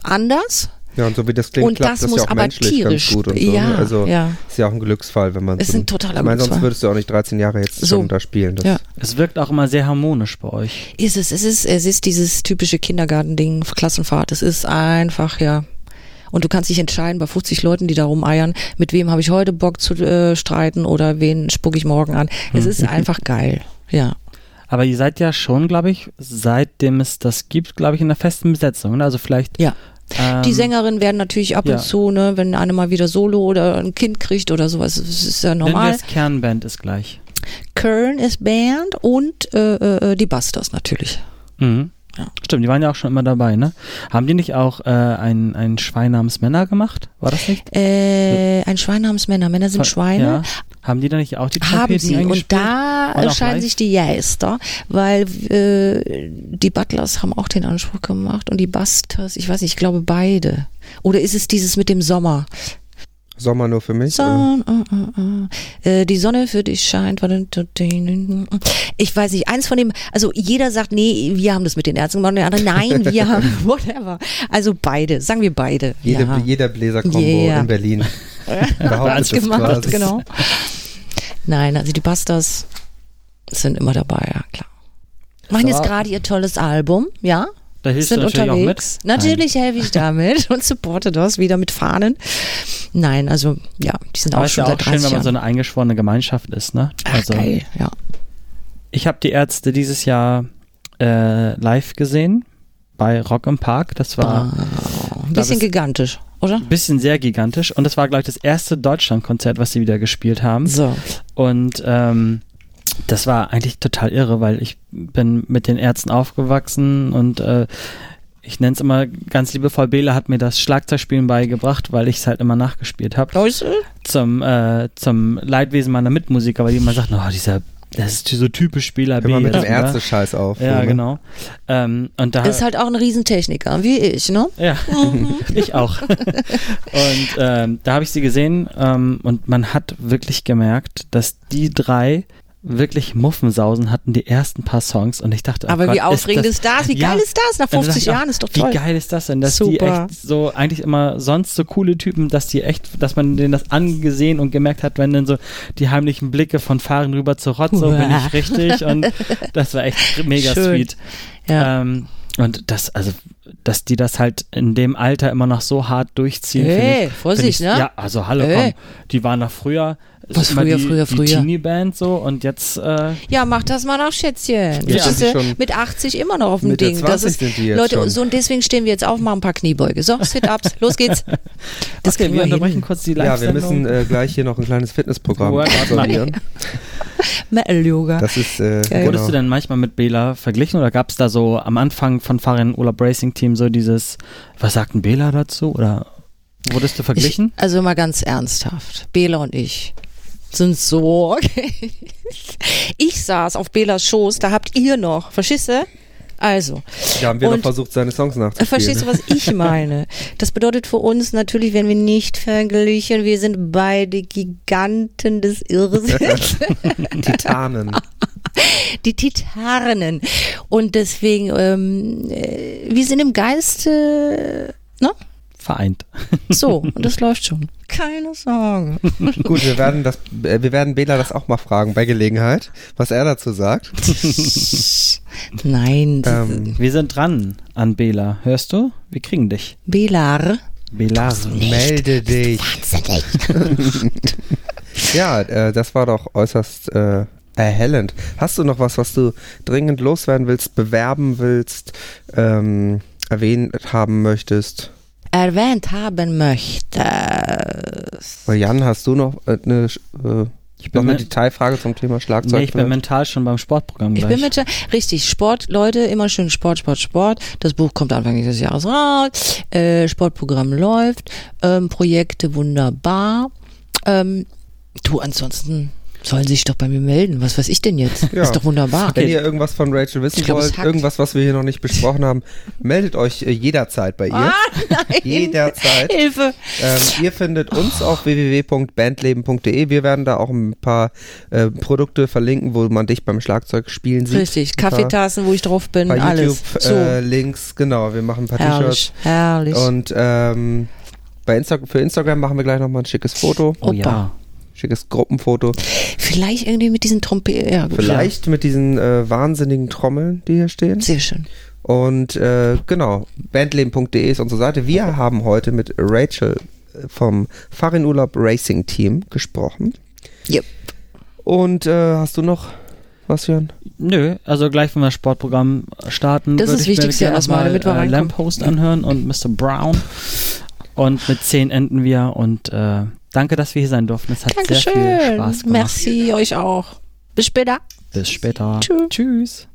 anders. Ja, und so wie das klingt, und klappt das, das muss ja auch aber menschlich tierisch ganz gut und so. Ja, ne? Also ja. ist ja auch ein Glücksfall, wenn man ist so, ein totaler Ich meine, sonst würdest du auch nicht 13 Jahre jetzt so. schon da spielen. Das ja. Es wirkt auch immer sehr harmonisch bei euch. Ist es, es ist, es ist dieses typische Kindergartending, Klassenfahrt. Es ist einfach, ja, und du kannst dich entscheiden bei 50 Leuten, die da rumeiern, mit wem habe ich heute Bock zu äh, streiten oder wen spucke ich morgen an. Es ist einfach geil, ja. Aber ihr seid ja schon, glaube ich, seitdem es das gibt, glaube ich, in einer festen Besetzung. Ne? Also vielleicht. Ja. Ähm, die Sängerinnen werden natürlich ab ja. und zu, ne, wenn eine mal wieder Solo oder ein Kind kriegt oder sowas, das ist ja normal. das Kernband ist gleich. Kern ist Band und äh, äh, die Busters natürlich. Mhm. Ja. Stimmt, die waren ja auch schon immer dabei, ne? Haben die nicht auch äh, ein, ein Schwein namens Männer gemacht? War das nicht? Äh, ein Schwein namens Männer. Männer sind Schweine. Ja. Haben die da nicht auch die Trompeten Haben sie. Und da scheinen sich die Jäster, weil äh, die Butlers haben auch den Anspruch gemacht und die Busters, ich weiß nicht, ich glaube beide. Oder ist es dieses mit dem Sommer? Sommer nur für mich? Son, uh, uh. Äh, die Sonne für dich scheint. Ich weiß nicht, eins von dem, also jeder sagt, nee, wir haben das mit den Ärzten gemacht und der andere, nein, wir haben, whatever. Also beide, sagen wir beide. Jede, ja. Jeder Bläserkombo yeah. in Berlin. Das gemacht, quasi. genau. Nein, also die Busters sind immer dabei, ja klar. Machen jetzt gerade ihr tolles Album, ja? Da hilfst sind du natürlich unterwegs. auch mit? Natürlich helfe ich damit und supporte das wieder mit Fahnen. Nein, also ja, die sind Aber auch schon ja seit auch schön, wenn man so eine eingeschworene Gemeinschaft ist, ne? Ach, also, geil, ja. Ich habe die Ärzte dieses Jahr äh, live gesehen bei Rock im Park. Das war oh, ein bisschen gigantisch, oder? Ein bisschen sehr gigantisch. Und das war, glaube ich, das erste Deutschlandkonzert, was sie wieder gespielt haben. So. Und ähm, das war eigentlich total irre, weil ich bin mit den Ärzten aufgewachsen und äh, ich nenne es immer ganz liebevoll, Bela hat mir das Schlagzeugspielen beigebracht, weil ich es halt immer nachgespielt habe. Zum, äh, zum Leidwesen meiner Mitmusiker, weil die immer sagten, oh, dieser das ist so typisch Spieler B. mit dem Ärzte-Scheiß auf. Ja, ne? genau. Ähm, und da ist halt auch ein Riesentechniker, wie ich, ne? Ja, ich auch. und ähm, da habe ich sie gesehen ähm, und man hat wirklich gemerkt, dass die drei wirklich Muffensausen hatten die ersten paar Songs und ich dachte, oh aber Gott, wie aufregend ist das? Wie ja, geil ist das? Nach 50 Jahren ist doch toll. Wie geil ist das denn, dass Super. die echt so eigentlich immer sonst so coole Typen, dass die echt, dass man denen das angesehen und gemerkt hat, wenn dann so die heimlichen Blicke von Fahren rüber zu Rot, so bin ich richtig und das war echt mega Schön. sweet. Ja. Ähm, und das, also, dass die das halt in dem Alter immer noch so hart durchziehen. Hey, ich, Vorsicht, ich, ne? Ja, also hallo, hey. komm. Die waren da früher was früher, die, früher, früher. Die Teenie-Band so und jetzt. Äh ja, mach das mal nach Schätzchen. Ja. Bist du mit 80 immer noch auf dem mit Ding. Das ist, Leute, schon. so und deswegen stehen wir jetzt auf, machen ein paar Kniebeuge. So, Sit-Ups, los geht's. Das okay, wir unterbrechen kurz die live Ja, wir müssen äh, gleich hier noch ein kleines Fitnessprogramm absolvieren. Metal-Yoga. Das ist, äh, genau. Wurdest du denn manchmal mit Bela verglichen oder gab es da so am Anfang von Farin Urlaub Racing Team so dieses, was sagt ein Bela dazu oder wurdest du verglichen? Ich, also mal ganz ernsthaft, Bela und ich sind so, okay. Ich saß auf Belas Schoß, da habt ihr noch, verstehst du? Also. Da haben wir noch Und- versucht, seine Songs nachzuspielen. Verstehst du, was ich meine? Das bedeutet für uns natürlich, wenn wir nicht verglichen, wir sind beide Giganten des Irrsinns. Titanen. die Titanen. Und deswegen, ähm, äh, wir sind im Geiste, ne? Vereint. So, und das läuft schon. Keine Sorge. Gut, wir werden das, äh, wir werden Bela das auch mal fragen bei Gelegenheit, was er dazu sagt. Nein, Ähm, Wir sind dran an Bela. Hörst du? Wir kriegen dich. Belar. Bela. melde dich. Ja, äh, das war doch äußerst äh, erhellend. Hast du noch was, was du dringend loswerden willst, bewerben willst, ähm, erwähnt haben möchtest? erwähnt haben möchte. Weil Jan, hast du noch äh, eine, äh, Ich noch bin, eine men- Detailfrage zum Thema Schlagzeug? nee, ich bin mental schon beim Sportprogramm Ich gleich. bin mit richtig Sport, Leute, immer schön Sport, Sport, Sport. Das Buch kommt Anfang dieses Jahres raus. Äh, Sportprogramm läuft, ähm, Projekte wunderbar. Ähm, du, ansonsten sollen sich doch bei mir melden. Was weiß ich denn jetzt? Ja. Ist doch wunderbar. Wenn ihr irgendwas von Rachel wissen glaub, wollt, irgendwas, was wir hier noch nicht besprochen haben, meldet euch äh, jederzeit bei ihr. Ah, nein. Jederzeit. Hilfe. Ähm, ihr findet uns auf www.bandleben.de. Wir werden da auch ein paar äh, Produkte verlinken, wo man dich beim Schlagzeugspielen sieht. Richtig, Kaffeetassen, wo ich drauf bin, alles. So, YouTube-Links, genau. Wir machen ein paar herrlich, herrlich. T-Shirts. Und ähm, bei Insta für Instagram machen wir gleich nochmal ein schickes Foto. Oh ja. Schickes Gruppenfoto. Vielleicht irgendwie mit diesen Trompeten. Ja, gut, Vielleicht mit diesen äh, wahnsinnigen Trommeln, die hier stehen. Ja. Sehr schön. Und äh, genau, bandleben.de ist unsere Seite. Wir haben heute mit Rachel äh, vom Farin Urlaub Racing Team gesprochen. Yep. Und äh, hast du noch was, Jörn? Nö, also gleich, wenn wir das Sportprogramm starten, Das ist ich mir Wichtigste gerne erstmal, mal damit wir äh. Lamppost anhören und Mr. Brown. Und mit 10 enden wir und äh, danke, dass wir hier sein durften. Es hat sehr viel Dankeschön. Spaß gemacht. Merci euch auch. Bis später. Bis später. Tschüss. Tschüss.